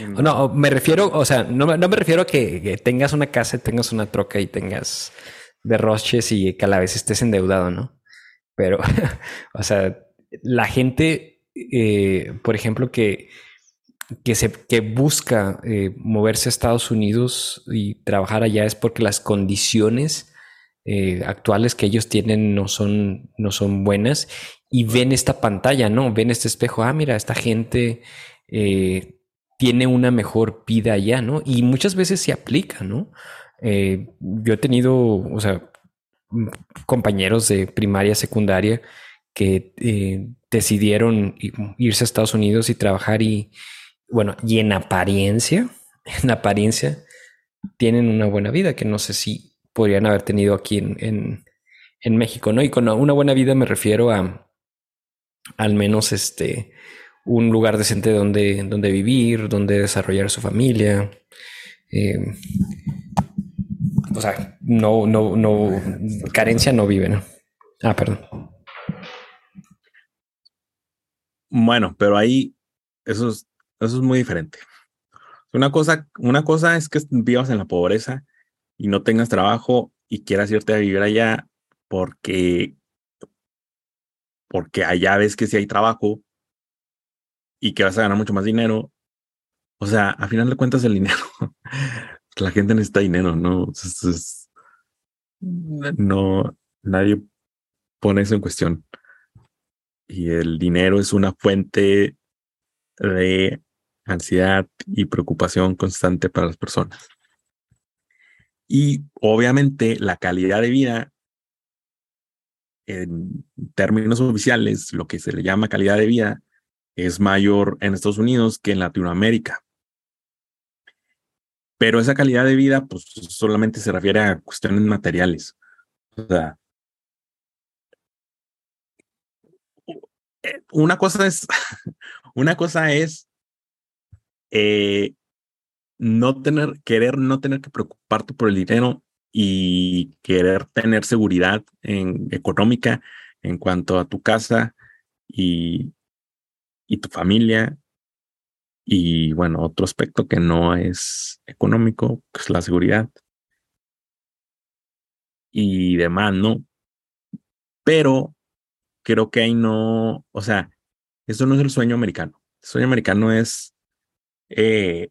S2: No, me refiero, o sea, no, no me refiero a que, tengas una casa, tengas una troca y tengas derroches y que a la vez estés endeudado, ¿no? Pero, <laughs> o sea, la gente, eh, por ejemplo, que, que, se, que busca eh, moverse a Estados Unidos y trabajar allá es porque las condiciones eh, actuales que ellos tienen no son, no son buenas y ven esta pantalla, ¿no? Ven este espejo, ah, mira, esta gente tiene una mejor vida allá, ¿no? Y muchas veces se aplica, ¿no? yo he tenido, o sea, compañeros de primaria, secundaria, que eh, decidieron irse a Estados Unidos y trabajar y, bueno, y en apariencia, <laughs> en apariencia, tienen una buena vida que no sé si podrían haber tenido aquí en, en, México, ¿no? Y con una buena vida me refiero a, al menos este, un lugar decente donde, donde vivir, donde desarrollar su familia. Eh, o sea, no, no, no, carencia no vive, ¿no? Ah, perdón.
S1: Bueno, pero ahí eso es, eso es muy diferente. Una cosa, una cosa es que vivas en la pobreza y no tengas trabajo y quieras irte a vivir allá porque, porque allá ves que si hay trabajo y que vas a ganar mucho más dinero. O sea, a final de cuentas el dinero, <laughs> la gente necesita dinero, ¿no? no, nadie pone eso en cuestión. Y el dinero es una fuente de ansiedad y preocupación constante para las personas. Y obviamente la calidad de vida, en términos oficiales, lo que se le llama calidad de vida, es mayor en Estados Unidos que en Latinoamérica. Pero esa calidad de vida, pues solamente se refiere a cuestiones materiales. O sea, una cosa es, <laughs> una cosa es eh, no tener, querer no tener que preocuparte por el dinero y querer tener seguridad en, económica en cuanto a tu casa y, y tu familia. Y bueno, otro aspecto que no es económico, es pues la seguridad y demás, ¿no? Pero creo que ahí no, o sea, eso no es el sueño americano. El sueño americano es, eh,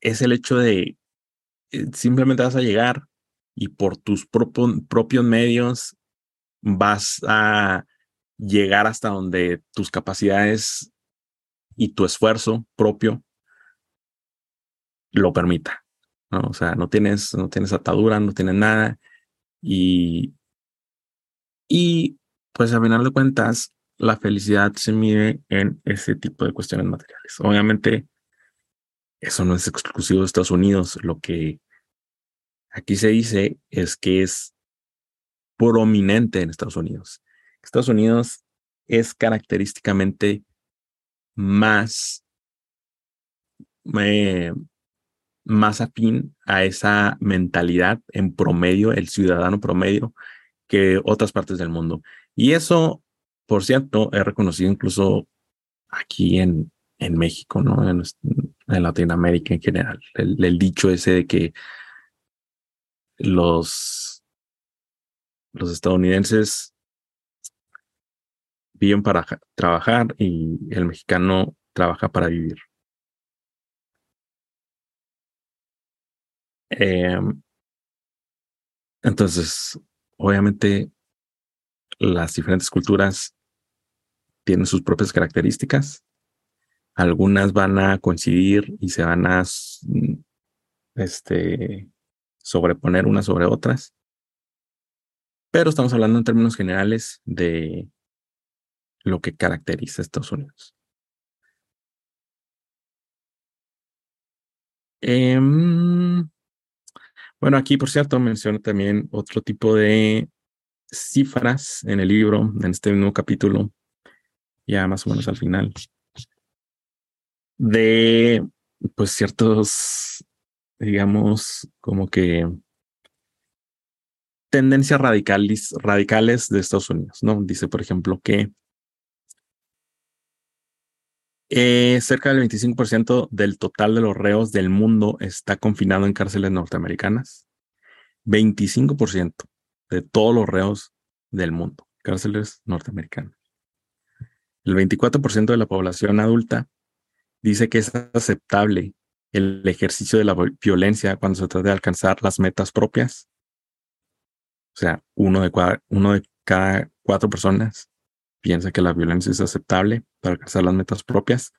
S1: es el hecho de eh, simplemente vas a llegar y por tus propios medios vas a llegar hasta donde tus capacidades y tu esfuerzo propio lo permita. ¿no? O sea, no tienes, no tienes atadura, no tienes nada. Y, y pues a final de cuentas, la felicidad se mide en ese tipo de cuestiones materiales. Obviamente, eso no es exclusivo de Estados Unidos. Lo que aquí se dice es que es prominente en Estados Unidos. Estados Unidos es característicamente más, eh, afín a esa mentalidad en promedio, el ciudadano promedio, que otras partes del mundo. Y eso, por cierto, he reconocido incluso aquí en, en México, ¿no? En, Latinoamérica en general. El, el, dicho ese de que los, los estadounidenses viven para trabajar y el mexicano trabaja para vivir. Em, entonces, obviamente, las diferentes culturas tienen sus propias características. Algunas van a coincidir y se van a este, sobreponer unas sobre otras. Pero estamos hablando en términos generales de lo que caracteriza a Estados Unidos. Em, bueno, aquí, por cierto, menciono también otro tipo de cifras en el libro, en este nuevo capítulo, ya más o menos al final, de pues ciertos, digamos, como que tendencias radicales, radicales de Estados Unidos, ¿no? Dice, por ejemplo, que eh, cerca del 25% del total de los reos del mundo está confinado en cárceles norteamericanas. 25% de todos los reos del mundo, cárceles norteamericanas. El 24% de la población adulta dice que es aceptable el ejercicio de la violencia cuando se trata de alcanzar las metas propias. O sea, uno de, uno de cada cuatro personas piensa que la violencia es aceptable para alcanzar las metas propias.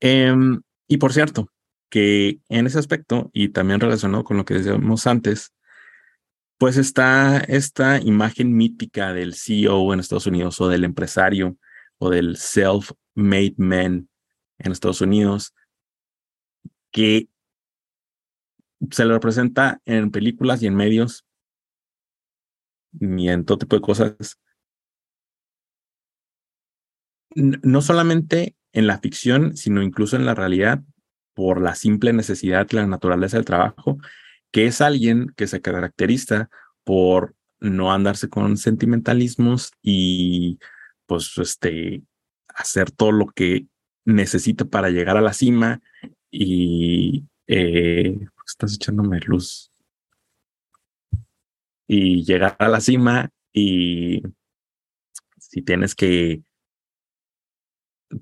S1: Em, y por cierto, que en ese aspecto, y también relacionado con lo que decíamos antes, pues está esta imagen mítica del CEO en Estados Unidos o del empresario o del self-made man en Estados Unidos, que se le representa en películas y en medios ni en todo tipo de cosas. No solamente en la ficción, sino incluso en la realidad, por la simple necesidad y la naturaleza del trabajo, que es alguien que se caracteriza por no andarse con sentimentalismos y pues este hacer todo lo que necesita para llegar a la cima y eh, estás echándome luz. Y llegar a la cima y si tienes que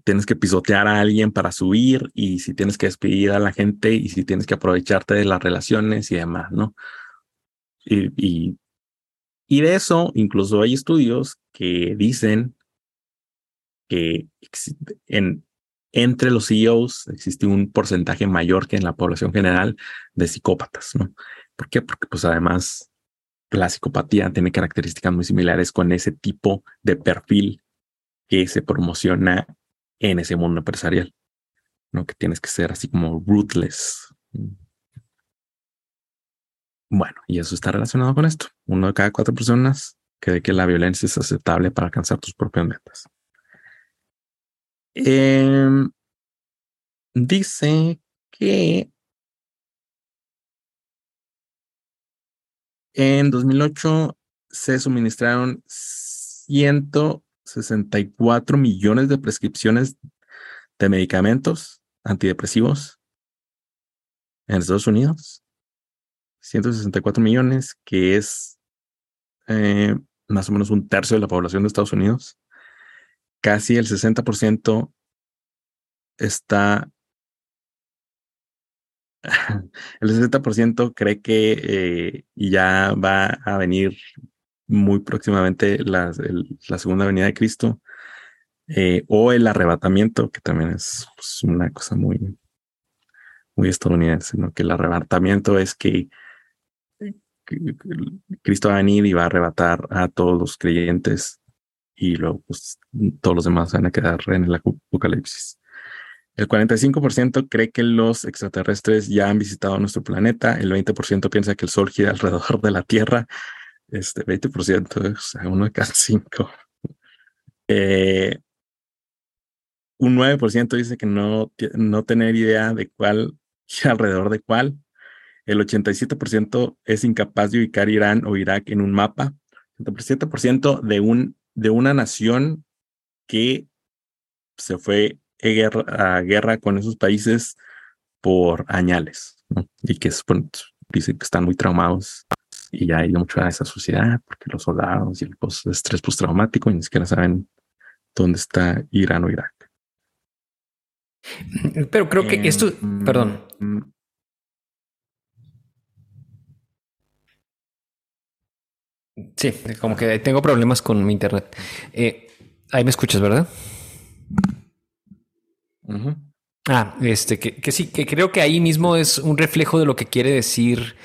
S1: tienes que pisotear a alguien para subir y si tienes que despedir a la gente y si tienes que aprovecharte de las relaciones y demás, ¿no? Y, de eso incluso hay estudios que dicen que en, entre los CEOs existe un porcentaje mayor que en la población general de psicópatas, ¿no? ¿Por qué? Porque pues además la psicopatía tiene características muy similares con ese tipo de perfil que se promociona en ese mundo empresarial, ¿no? Que tienes que ser así como ruthless. Bueno, y eso está relacionado con esto. Uno de cada cuatro personas cree que la violencia es aceptable para alcanzar tus propias metas. Em, dice que en 2008 se suministraron 164 millones de prescripciones de medicamentos antidepresivos en Estados Unidos. 164 millones, que es eh, más o menos un tercio de la población de Estados Unidos casi el 60% está, <laughs> el 60% cree que eh, ya va a venir muy próximamente la, segunda venida de Cristo eh, o el arrebatamiento, que también es pues, una cosa muy, muy estadounidense, ¿no? que el arrebatamiento es que Cristo va a venir y va a arrebatar a todos los creyentes y luego pues, todos los demás van a quedar en el apocalipsis. El 45% cree que los extraterrestres ya han visitado nuestro planeta, el 20% piensa que el Sol gira alrededor de la Tierra, este 20%, o sea, uno de cada cinco. Eh, un 9% dice que no, no tener idea de cuál <laughs> alrededor de cuál. El 87% es incapaz de ubicar Irán o Irak en un mapa. El 87% de un de una nación que se fue a guerra, con esos países por añales y que dicen que están muy traumados y ya hay mucho a esa sociedad porque los soldados y el estrés postraumático y ni siquiera saben dónde está Irán o Irak.
S2: Pero creo que esto, perdón, mm, Sí, como que tengo problemas con mi internet. Eh, ahí me escuchas, ¿verdad? Ah, este, que, sí, que creo que ahí mismo es un reflejo de lo que quiere decir,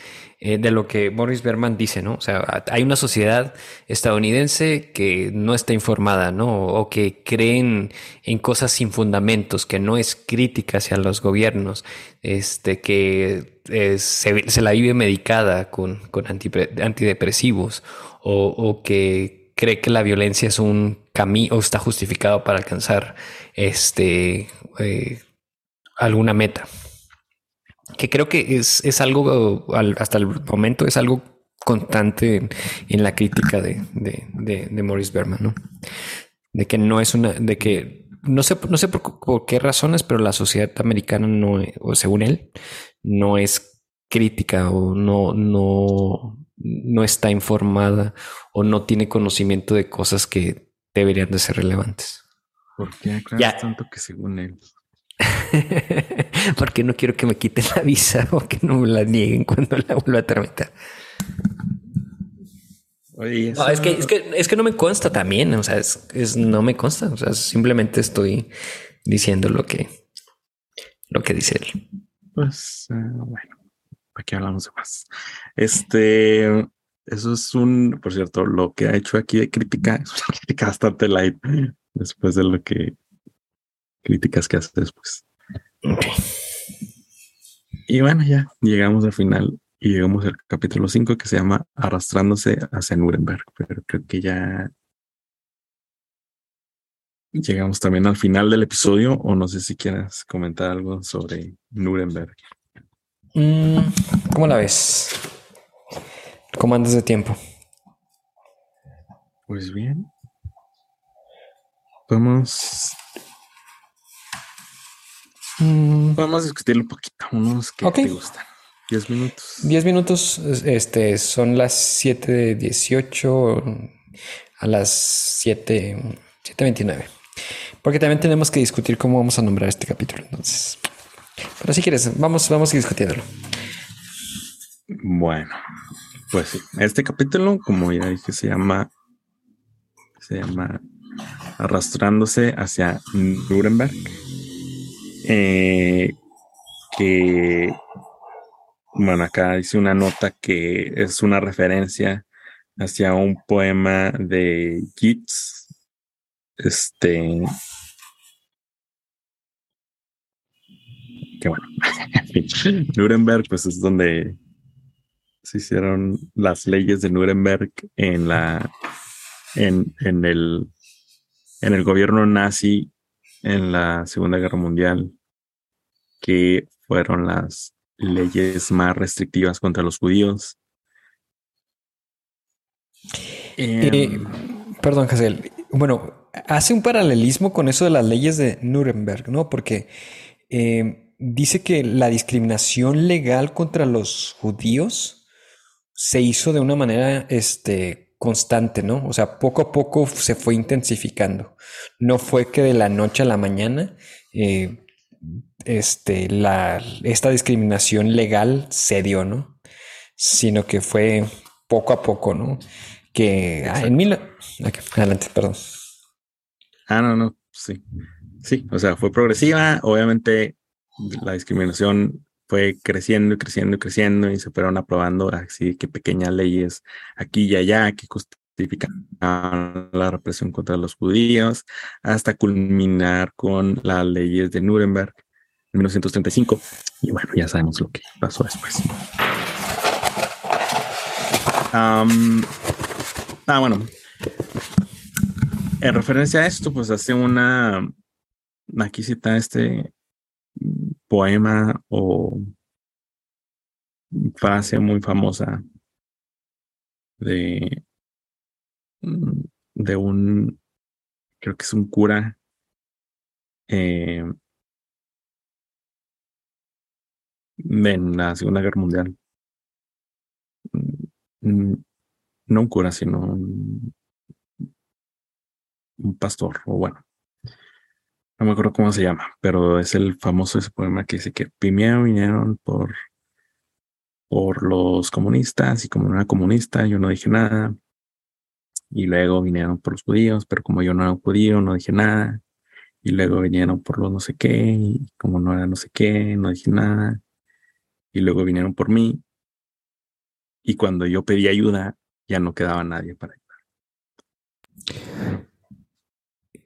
S2: eh, de lo que Morris Berman dice, ¿no? O sea, hay una sociedad estadounidense que no está informada, ¿no? O que creen en cosas sin fundamentos, que no es crítica hacia los gobiernos, este, que eh, se, la vive medicada con, con antidepresivos o, que cree que la violencia es un camino o está justificado para alcanzar este, eh, alguna meta. Que creo que es, es algo, hasta el momento, es algo constante en, la crítica de, de, de, Maurice Berman, ¿no? De que no es una, de que no sé, no sé por, qué razones, pero la sociedad americana no, o según él, no es crítica o no, no, no está informada o no tiene conocimiento de cosas que deberían de ser relevantes.
S1: ¿Por qué ya. tanto que según él? <laughs>
S2: Porque no quiero que me quiten la visa <laughs> o que no me la nieguen cuando la vuelva a tramitar. no, es que, es que, es que no me consta también. O sea, es, no me consta. O sea, simplemente estoy diciendo lo que, lo que dice él.
S1: Pues eh, bueno aquí hablamos de más. Este, eso es un, por cierto, lo que ha hecho aquí de crítica <laughs> es una crítica bastante light después de lo que críticas que hace después. Y bueno, ya llegamos al final y llegamos al capítulo 5 que se llama Arrastrándose hacia Nuremberg, pero creo que ya llegamos también al final del episodio o no sé si quieras comentar algo sobre Nuremberg.
S2: Mm, ¿Cómo la ves? ¿Cómo andas de tiempo?
S1: Pues bien. Podemos. Mm. Podemos discutirlo un poquito, unos que te gustan. Diez minutos.
S2: Diez minutos, este, son las siete de dieciocho a las siete, siete veintinueve. Porque también tenemos que discutir cómo vamos a nombrar este capítulo. Entonces, pero si quieres, vamos, vamos a discutiéndolo.
S1: Bueno, pues sí. Este capítulo, como ya dije, se llama. Se llama Arrastrándose hacia Nuremberg. Eh, que bueno, acá dice una nota que es una referencia hacia un poema de Keats. Este. Que bueno. <laughs> Nuremberg, pues es donde se hicieron las leyes de Nuremberg en la. En, en el. En el gobierno nazi en la Segunda Guerra Mundial, que fueron las leyes más restrictivas contra los judíos.
S2: Eh, perdón, Hazel. Bueno, hace un paralelismo con eso de las leyes de Nuremberg, ¿no? Porque em, dice que la discriminación legal contra los judíos se hizo de una manera este, constante, ¿no? O sea, poco a poco se fue intensificando. No fue que de la noche a la mañana eh, este, la, esta discriminación legal se dio, ¿no? Sino que fue poco a poco, ¿no? Que ah, en mil... adelante, perdón.
S1: Ah, no, no, sí. Sí, o sea, fue progresiva. Obviamente la discriminación fue creciendo y creciendo y creciendo y se fueron aprobando así que pequeñas leyes aquí y allá que justifican la represión contra los judíos hasta culminar con las leyes de Nuremberg en 1935. Y bueno, ya sabemos lo que pasó después. ah, bueno. En referencia a esto, pues hace una. Aquí cita este poema o frase muy famosa de, de un, creo que es un cura eh, en la Segunda Guerra Mundial. Mm, no un cura, sino un, pastor, o bueno, no me acuerdo cómo se llama, pero es el famoso ese poema que dice que primero vinieron por, por los comunistas y como no era comunista, yo no dije nada. Y luego vinieron por los judíos, pero como yo no era judío, no dije nada. Y luego vinieron por los no sé qué, y como no era no sé qué, no dije nada y luego vinieron por mí. Y cuando yo pedí ayuda, ya no quedaba nadie para ayudar.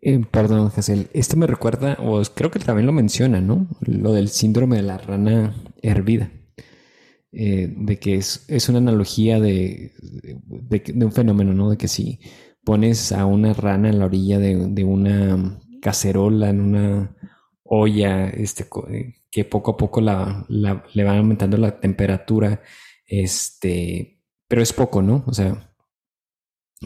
S2: Eh, perdón, Hazel. Esto me recuerda, o creo que también lo menciona, ¿no? Lo del síndrome de la rana hervida. Eh, de que es, es una analogía de, de, un fenómeno, ¿no? De que si pones a una rana en la orilla de, de una cacerola, en una olla, este, eh, que poco a poco la, le van aumentando la temperatura, este, pero es poco, ¿no? O sea,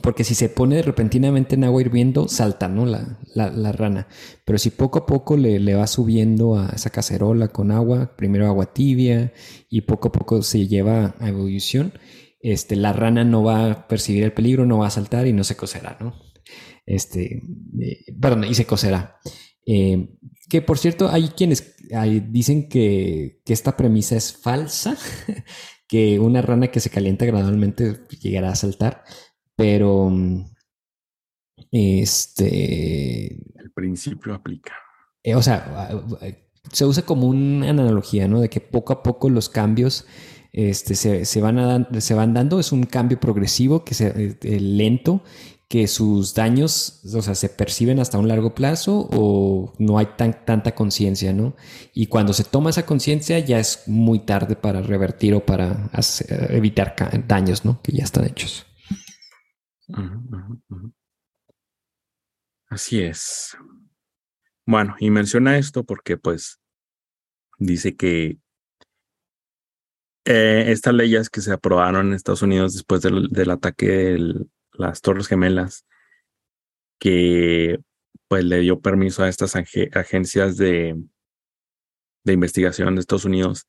S2: porque si se pone repentinamente en agua hirviendo, salta, ¿no? La, la, rana. Pero si poco a poco le, le, va subiendo a esa cacerola con agua, primero agua tibia y poco a poco se lleva a ebullición, este, la rana no va a percibir el peligro, no va a saltar y no se cocerá, ¿no? Este, eh, perdón, y se cocerá. Eh, que por cierto, hay quienes dicen que, esta premisa es falsa, <laughs> que una rana que se calienta gradualmente llegará a saltar, pero este...
S1: El principio aplica.
S2: Eh, o sea, se usa como una analogía, ¿no? De que poco a poco los cambios este, se, van se van dando, es un cambio progresivo, que se, eh, lento, que sus daños, o sea, se perciben hasta un largo plazo o no hay tan, tanta conciencia, ¿no? Y cuando se toma esa conciencia ya es muy tarde para revertir o para evitar daños, ¿no? Que ya están hechos.
S1: Así es. Bueno, y menciona esto porque pues dice que eh, estas leyes que se aprobaron en Estados Unidos después del, ataque de las Torres Gemelas, que pues le dio permiso a estas agencias de, de investigación de Estados Unidos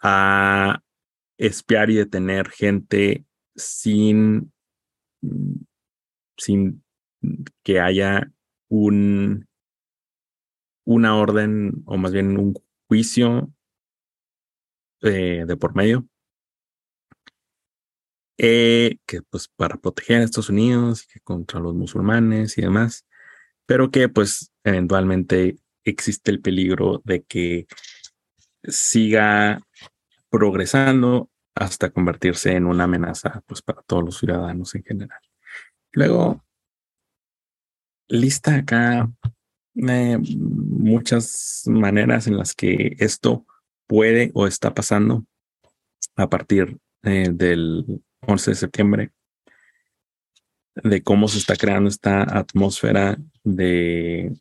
S1: a espiar y detener gente sin, sin que haya un, una orden o más bien un juicio eh, de por medio. Eh, que pues para proteger a Estados Unidos, que contra los musulmanes y demás, pero que pues eventualmente existe el peligro de que siga progresando hasta convertirse en una amenaza pues para todos los ciudadanos en general. Luego, lista acá eh, muchas maneras en las que esto puede o está pasando a partir eh, del 11 de septiembre, de cómo se está creando esta atmósfera de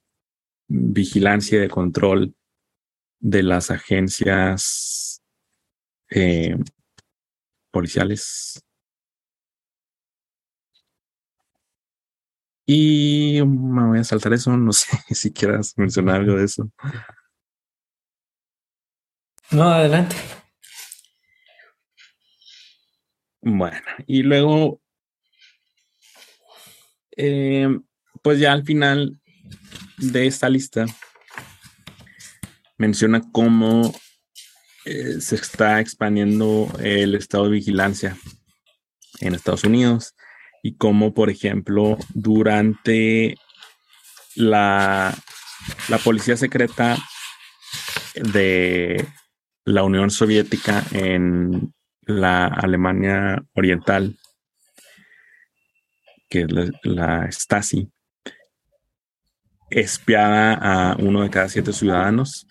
S1: vigilancia y de control de las agencias eh, policiales Y me voy a saltar eso, no <laughs> sé si quieras mencionar algo de eso.
S2: No, adelante.
S1: Bueno, y luego, eh, pues ya al final de esta lista menciona cómo eh, se está expandiendo el estado de vigilancia en Estados Unidos y cómo, por ejemplo, durante la, la policía secreta de la Unión Soviética en la Alemania Oriental, que es la, Stasi, espiaba a uno de cada siete ciudadanos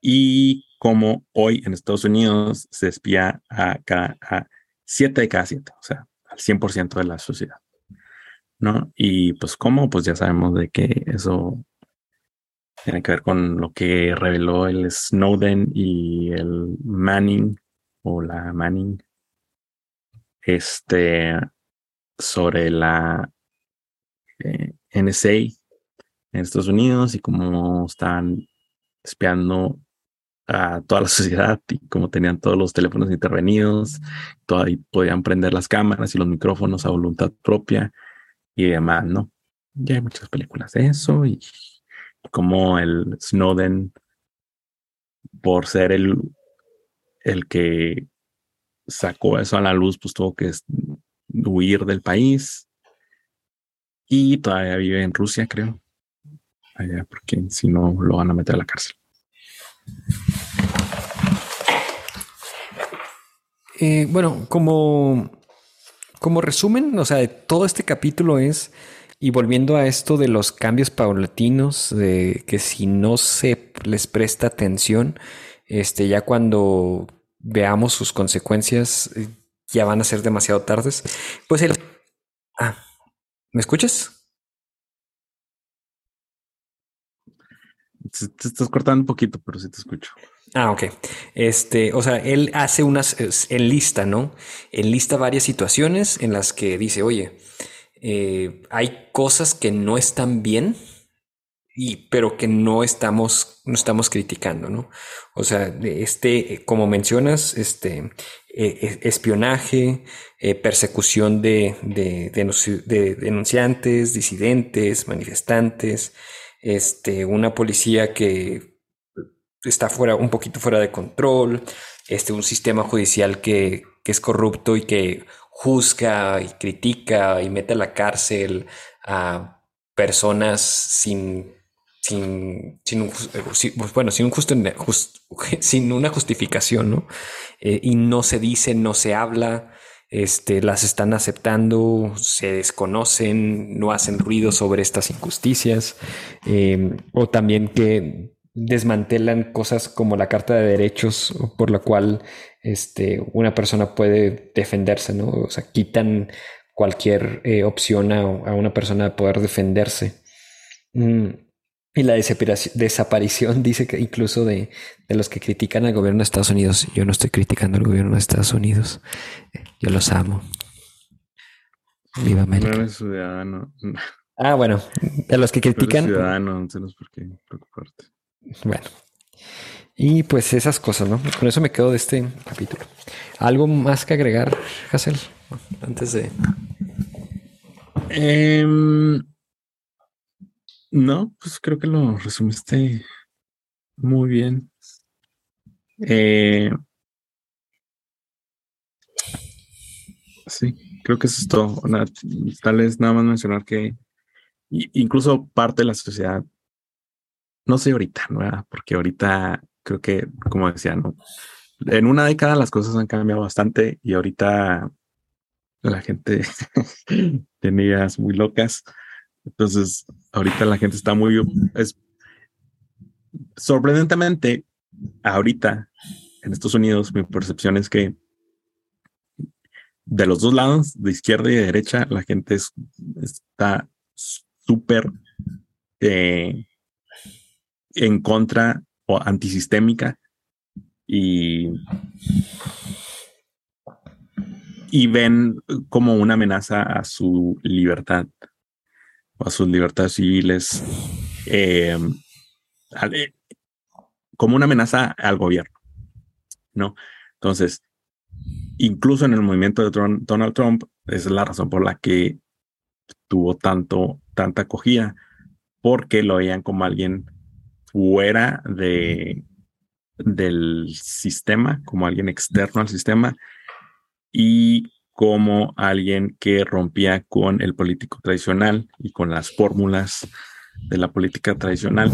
S1: y como hoy en Estados Unidos se espía a, cada, a siete de cada siete, o sea, 100% de la sociedad. ¿No? Y pues cómo, pues ya sabemos de que eso tiene que ver con lo que reveló el Snowden y el Manning o la Manning este sobre la eh, NSA en Estados Unidos y cómo están espiando a toda la <laughs> sociedad y como tenían todos los teléfonos intervenidos, todavía podían prender las cámaras y los micrófonos a voluntad propia y demás, ¿no? Ya hay muchas películas de eso y como el Snowden, por ser el, el que sacó eso a la luz, pues tuvo que huir del país y todavía vive en Rusia, creo. Allá, porque si no lo van a meter a la cárcel.
S2: Eh, bueno, como, como resumen, o sea, todo este capítulo es, y volviendo a esto de los cambios paulatinos, de que si no se les presta atención, este, ya cuando veamos sus consecuencias, eh, ya van a ser demasiado tardes. Pues el... Ah, ¿me escuchas?
S1: Te estás cortando un poquito, pero sí te escucho.
S2: Ah, ok. Este, o sea, él hace unas, en lista, ¿no? En lista varias situaciones en las que dice, oye, eh, hay cosas que no están bien, y, pero que no estamos, no estamos criticando, ¿no? O sea, este, como mencionas, este, e, e, espionaje, eh, persecución de, de, de denunciantes, disidentes, manifestantes, este, una policía que está fuera, un poquito fuera de control, este, un sistema judicial que es corrupto y que juzga y critica y mete a la cárcel a personas sin, sin, sin un, pues, bueno, sin un justo, <laughs> sin una justificación, ¿no? Eh, y no se dice, no se habla, este, las están aceptando, se desconocen, no hacen ruido sobre estas injusticias, em, o también que desmantelan cosas como la Carta de Derechos por la cual este, una persona puede defenderse, ¿no? O sea, quitan cualquier eh, opción a, una persona de poder defenderse. Mm, y la desaparición <laughs> dice que incluso de, los que critican al gobierno de Estados Unidos. Yo no estoy criticando al gobierno de Estados Unidos. Yo los amo. Viva América. ciudadano. <laughs> Ah, bueno, de los que critican. ciudadano, no tienes por qué preocuparte. Bueno. Y pues esas cosas, ¿no? Con eso me quedo de este capítulo. ¿Algo más que agregar, Hassel? Antes de.
S1: Em, no, pues creo que lo resumiste muy bien. Eh, sí, creo que eso es todo. tal vez nada más mencionar que incluso parte de la sociedad, no sé ahorita, ¿no? Porque ahorita creo que, como decía. En una década las cosas han cambiado bastante y ahorita la gente <laughs> tiene ideas muy locas. Entonces, ahorita la gente está muy... Es, sorprendentemente, ahorita en Estados Unidos, mi percepción es que de los dos lados, de izquierda y de derecha, la gente está súper eh, en contra o antisistémica y, y ven como una amenaza a su libertad o a sus libertades civiles em, eh, como una amenaza al gobierno, ¿no? Entonces, incluso en el movimiento de Donald Trump, es la razón por la que tuvo tanto, tanta acogida, porque lo veían como alguien fuera de, del sistema, como alguien externo al sistema y como alguien que rompía con el político tradicional y con las fórmulas de la política tradicional.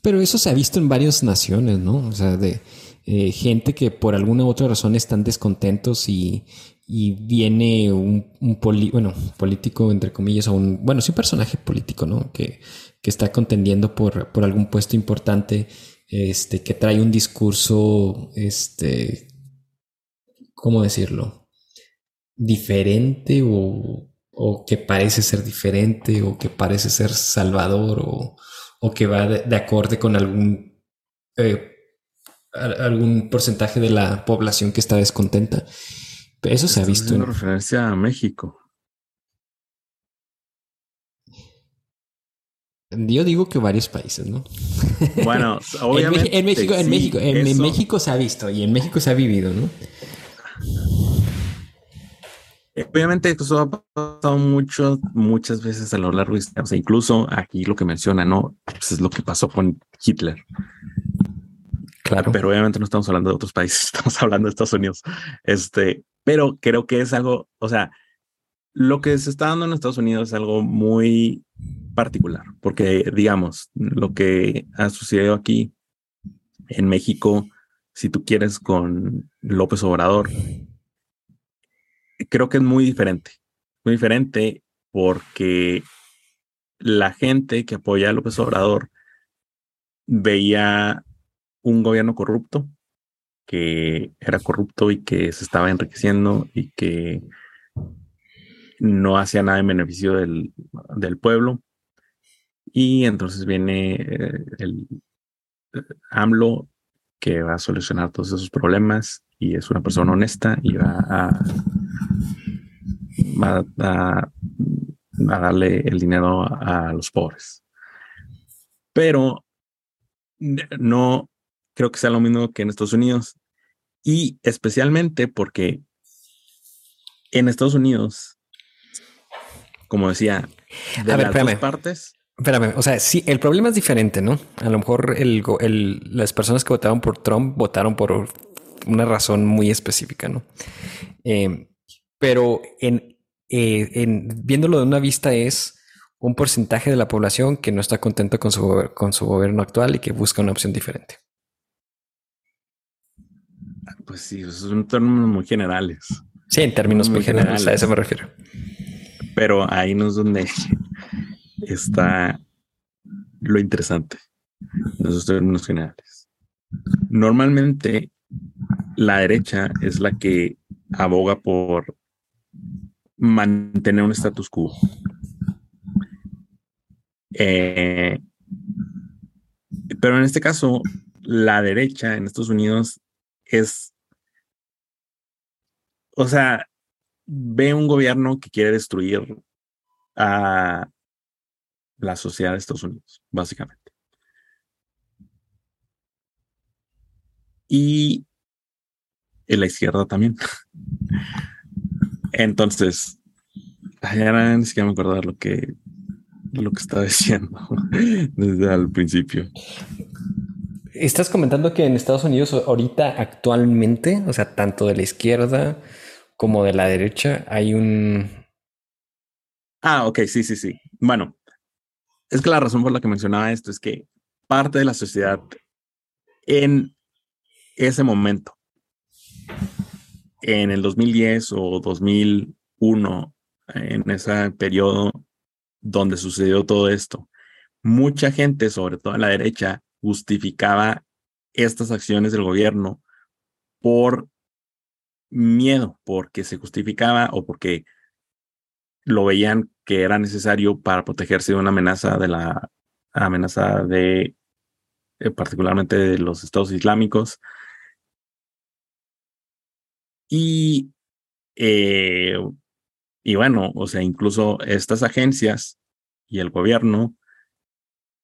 S2: Pero eso se ha visto en varias naciones, ¿no? O sea, de eh, gente que por alguna u otra razón están descontentos y, viene un, un bueno, político, entre comillas, o un, bueno, sí, un personaje político, ¿no? Que que está contendiendo por, por algún puesto importante, este, que trae un discurso, este, ¿cómo decirlo? Diferente o, o que parece ser diferente o que parece ser salvador o, o que va de, acorde con algún, eh, algún porcentaje de la población que está descontenta. Eso se ha visto.
S1: En referencia a México.
S2: Yo digo que varios países, ¿no? <laughs>
S1: Bueno, obviamente.
S2: en, México, en, México, en, México se ha visto y en México se ha vivido, ¿no?
S1: Obviamente esto ha pasado mucho, muchas veces a lo largo de, o sea, incluso aquí lo que menciona, ¿no? Pues es lo que pasó con Hitler. Claro. Pero obviamente no estamos hablando de otros países, <laughs> estamos hablando de Estados Unidos. Este, pero creo que es algo, o sea, lo que se está dando en Estados Unidos es algo muy particular, porque digamos, lo que ha sucedido aquí en México, si tú quieres con López Obrador, creo que es muy diferente, muy diferente porque la gente que apoya a López Obrador veía un gobierno corrupto, que era corrupto y que se estaba enriqueciendo y que no hacía nada en beneficio del, del pueblo y entonces viene eh, el eh, AMLO que va a solucionar todos esos problemas y es una persona honesta y va a, va a, darle el dinero a, los pobres. Pero no creo que sea lo mismo que en Estados Unidos y especialmente porque en Estados Unidos, como decía, de las dos partes,
S2: Espérame, o sea, sí, el problema es diferente, ¿no? A lo mejor el, las personas que votaron por Trump votaron por una razón muy específica, ¿no? Eh, pero en, eh, en, viéndolo de una vista es un porcentaje de la población que no está contento con su, con su gobierno actual y que busca una opción diferente.
S1: Pues sí, son términos muy generales.
S2: Sí, en términos muy, generales, a eso me refiero.
S1: Pero ahí no es donde <laughs> está lo interesante de esos términos generales. Normalmente la derecha es la que aboga por mantener un status quo. Eh, pero en este caso, la derecha en Estados Unidos es, o sea, ve un gobierno que quiere destruir a la sociedad de Estados Unidos, básicamente. Y en la izquierda también. <laughs> Entonces, ya ni siquiera me acuerdo de lo que, lo que estaba <laughs> diciendo desde el principio.
S2: Estás comentando que en Estados Unidos ahorita actualmente, o sea, tanto de la izquierda como de la derecha, hay un...
S1: Ah, ok, sí, sí, sí. Bueno, es que la razón por la que mencionaba esto es que parte de la sociedad en ese momento, en el 2010 o 2001, en ese periodo donde sucedió todo esto, mucha gente, sobre todo en la derecha, justificaba estas acciones del gobierno por miedo, porque se justificaba o porque lo veían que era necesario para protegerse de una amenaza de la amenaza de eh, particularmente de los estados islámicos. Y, eh, y bueno, o sea, incluso estas agencias y el gobierno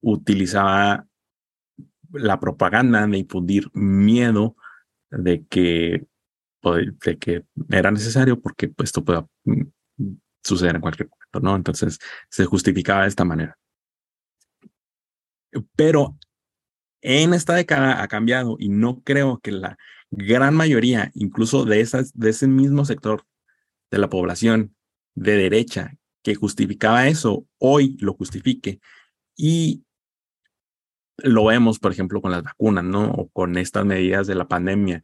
S1: utilizaba la propaganda de infundir miedo de que, de que era necesario porque pues, esto pueda mm, suceder en cualquier momento, ¿no? Entonces se justificaba de esta manera. Pero en esta década ha cambiado y no creo que la gran mayoría, incluso de, ese mismo sector de la población de derecha que justificaba eso, hoy lo justifique. Y lo vemos, por ejemplo, con las vacunas, ¿no? O con estas medidas de la pandemia,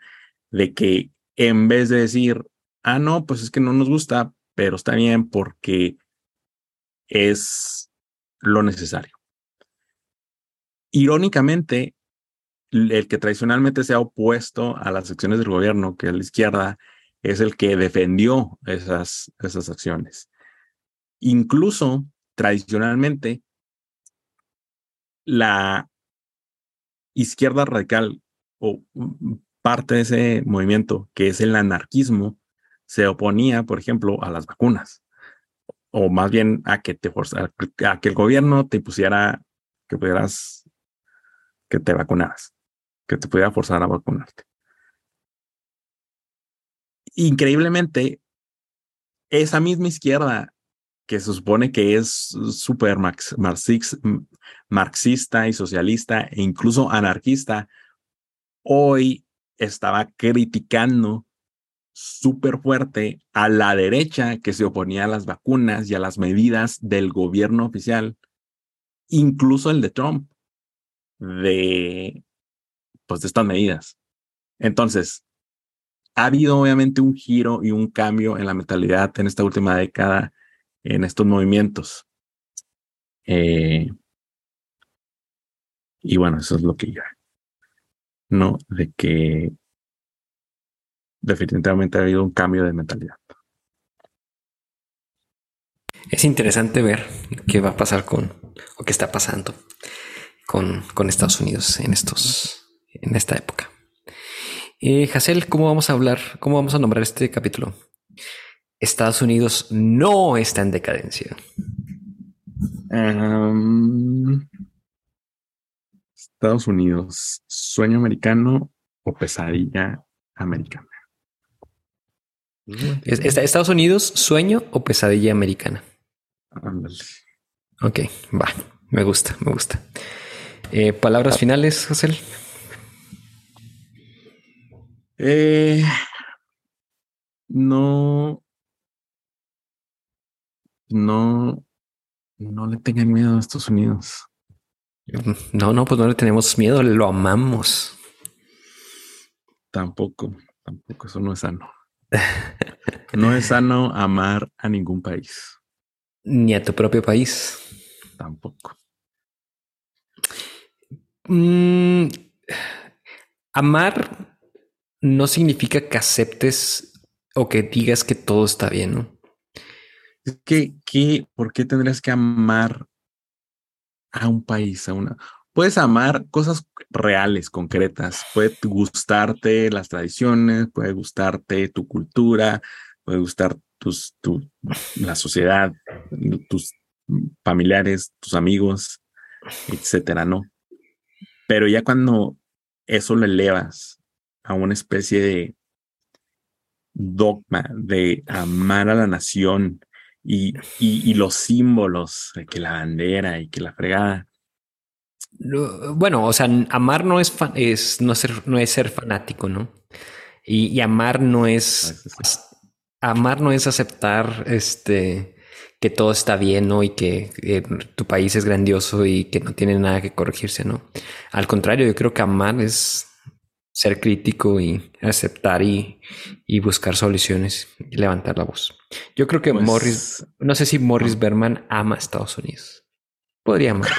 S1: de que en vez de decir, ah, no, pues es que no nos gusta, pero está bien porque es lo necesario. Irónicamente, el que tradicionalmente se ha opuesto a las acciones del gobierno, que es la izquierda, es el que defendió esas, esas acciones. Incluso tradicionalmente, la izquierda radical o parte de ese movimiento, que es el anarquismo, se oponía, por ejemplo, a las vacunas, o más bien a que te a que el gobierno te pusiera que pudieras que te vacunaras, que te pudiera forzar a vacunarte. Increíblemente, esa misma izquierda que se supone que es súper marxista y socialista e incluso anarquista, hoy estaba criticando súper fuerte a la derecha que se oponía a las vacunas y a las medidas del gobierno oficial, incluso el de Trump, de, pues, de estas medidas. Entonces, ha habido obviamente un giro y un cambio en la mentalidad en esta última década en estos movimientos. Eh, y bueno, eso es lo que ya. No, de que definitivamente ha habido un cambio de mentalidad.
S2: Es interesante ver qué va a pasar con, o qué está pasando con, con Estados Unidos en estos, en esta época. Eh, ¿cómo vamos a hablar? ¿Cómo vamos a nombrar este capítulo? Estados Unidos no está en decadencia.
S1: Em, Estados Unidos, sueño americano o pesadilla americana.
S2: Estados Unidos, sueño o pesadilla americana. Ok, va, me gusta, me gusta. Eh, palabras finales, José.
S1: Eh, no, no, no le tengan miedo a Estados Unidos.
S2: No, no, pues no le tenemos miedo, lo amamos.
S1: Tampoco, tampoco, eso no es sano. <laughs> No es sano amar a ningún país.
S2: Ni a tu propio país.
S1: Tampoco.
S2: Mm, amar no significa que aceptes o que digas que todo está bien, ¿no?
S1: Es que, ¿qué, ¿por qué tendrías que amar a un país, a una? Puedes amar cosas reales, concretas. Puede gustarte las tradiciones, puede gustarte tu cultura, puede gustar tus, tu, la sociedad, tus familiares, tus amigos, etcétera, ¿no? Pero ya cuando eso lo elevas a una especie de dogma de amar a la nación y, y, los símbolos que la bandera y que la fregada.
S2: Bueno, o sea, amar no es, es no, ser, no es ser fanático, ¿no? Y, amar no es, amar no es aceptar este que todo está bien, ¿no? Y que eh, tu país es grandioso y que no tiene nada que corregirse, ¿no? Al contrario, yo creo que amar es ser crítico y aceptar y, buscar soluciones y levantar la voz. Yo creo que pues Morris, no sé si Morris Berman ama a Estados Unidos. Podría amar.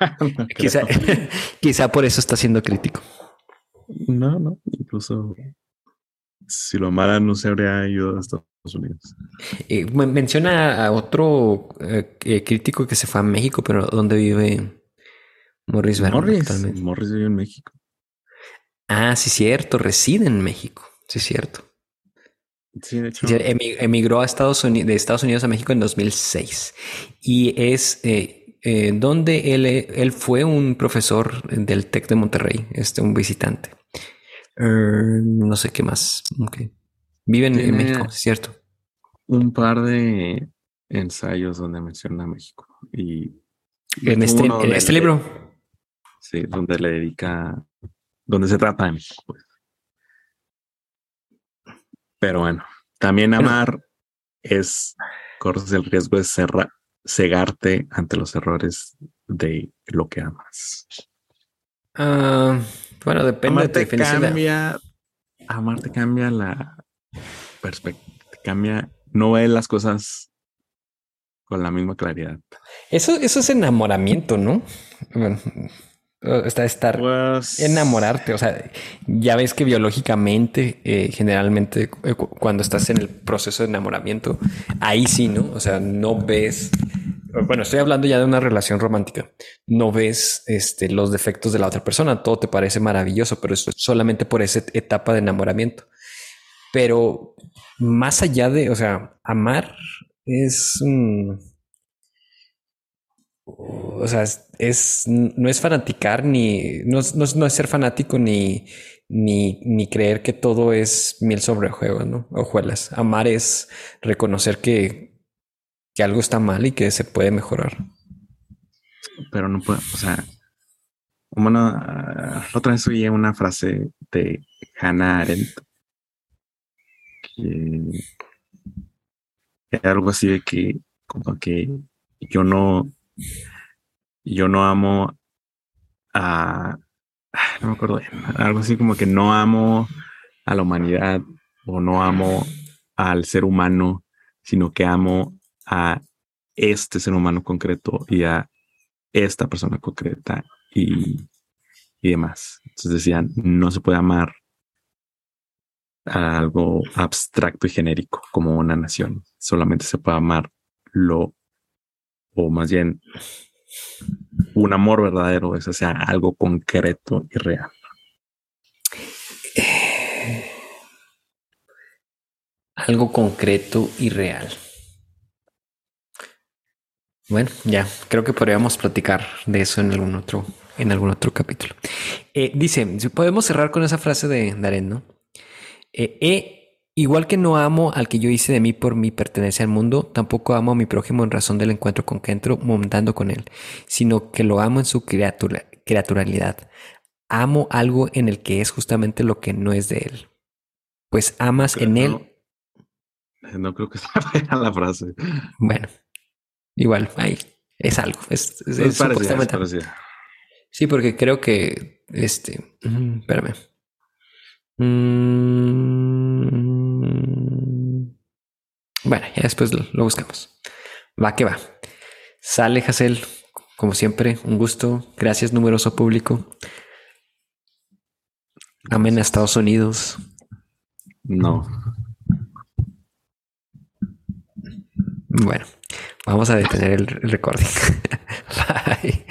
S2: <laughs> <laughs> quizá, <laughs> quizá por eso está siendo crítico.
S1: No, no, incluso si lo amara no se habría ido a Estados Unidos.
S2: Eh, menciona a otro eh, crítico que se fue a México, pero ¿dónde vive Morris Berman?
S1: Morris, Morris vive en México.
S2: Ah, sí, cierto, reside en México. Sí, cierto. Sí, de hecho. emigró a Estados Unidos, de Estados Unidos a México en 2006 y es eh, eh, donde él, él fue un profesor del TEC de Monterrey, este, un visitante. Er, no sé qué más. Vive en, México, cierto.
S1: Un par de ensayos donde menciona México y
S2: en este, en este libro.
S1: Sí, donde le dedica donde se trata de mí. Pues. Pero bueno, también amar es, corres el riesgo de cegarte ante los errores de lo que amas.
S2: Ah, bueno, depende
S1: amarte de cambia, Amarte cambia la perspectiva, cambia, no ve las cosas con la misma claridad.
S2: Eso, eso es enamoramiento, ¿no? Bueno, Está estar pues enamorarte. O sea, ya ves que biológicamente, eh, generalmente, eh, cuando estás en el proceso de enamoramiento, ahí sí, ¿no? O sea, no ves. Bueno, estoy hablando ya de una relación romántica. No ves este, los defectos de la otra persona. Todo te parece maravilloso, pero es solamente por esa etapa de enamoramiento. Pero más allá de, o sea, amar es. O sea, es, no es fanaticar ni no, no, es ser fanático ni, ni, ni, creer que todo es miel sobre juego, ¿no? Ojuelas. Amar es reconocer que, que algo está mal y que se puede mejorar.
S1: Pero no puedo, o sea, bueno, ah, otra vez oí una frase de Hannah Arendt que algo así de que como que yo no yo no amo a, no me acuerdo, algo así como que no amo a la humanidad o no amo al ser humano, sino que amo a este ser humano concreto y a esta persona concreta y, y demás. Entonces decían, no se puede amar a algo abstracto y genérico como una nación. Solamente se puede amar lo o más bien un amor verdadero, es sea algo concreto y real.
S2: Algo concreto y real. Bueno, ya creo que podríamos platicar de eso en algún otro, en algún otro capítulo. Eh, dice, podemos cerrar con esa frase de Darén, ¿no? Eh, Igual que no amo al que yo hice de mí por mi pertenencia al mundo, tampoco amo a mi prójimo en razón del encuentro con que entro montando con él, sino que lo amo en su criatura, criaturalidad. Amo algo en el que es justamente lo que no es de él. Pues amas en él.
S1: No creo que <laughs> sea la frase.
S2: Bueno, igual, ahí es algo. Es, es, Sí, porque creo que este. espérame. Mm. Bueno, ya después lo, lo buscamos. Va que va. Sale, Hazel. Como siempre, un gusto. Gracias, numeroso público. Amén a Estados Unidos.
S1: No.
S2: Bueno, vamos a detener el recording. <laughs> Bye.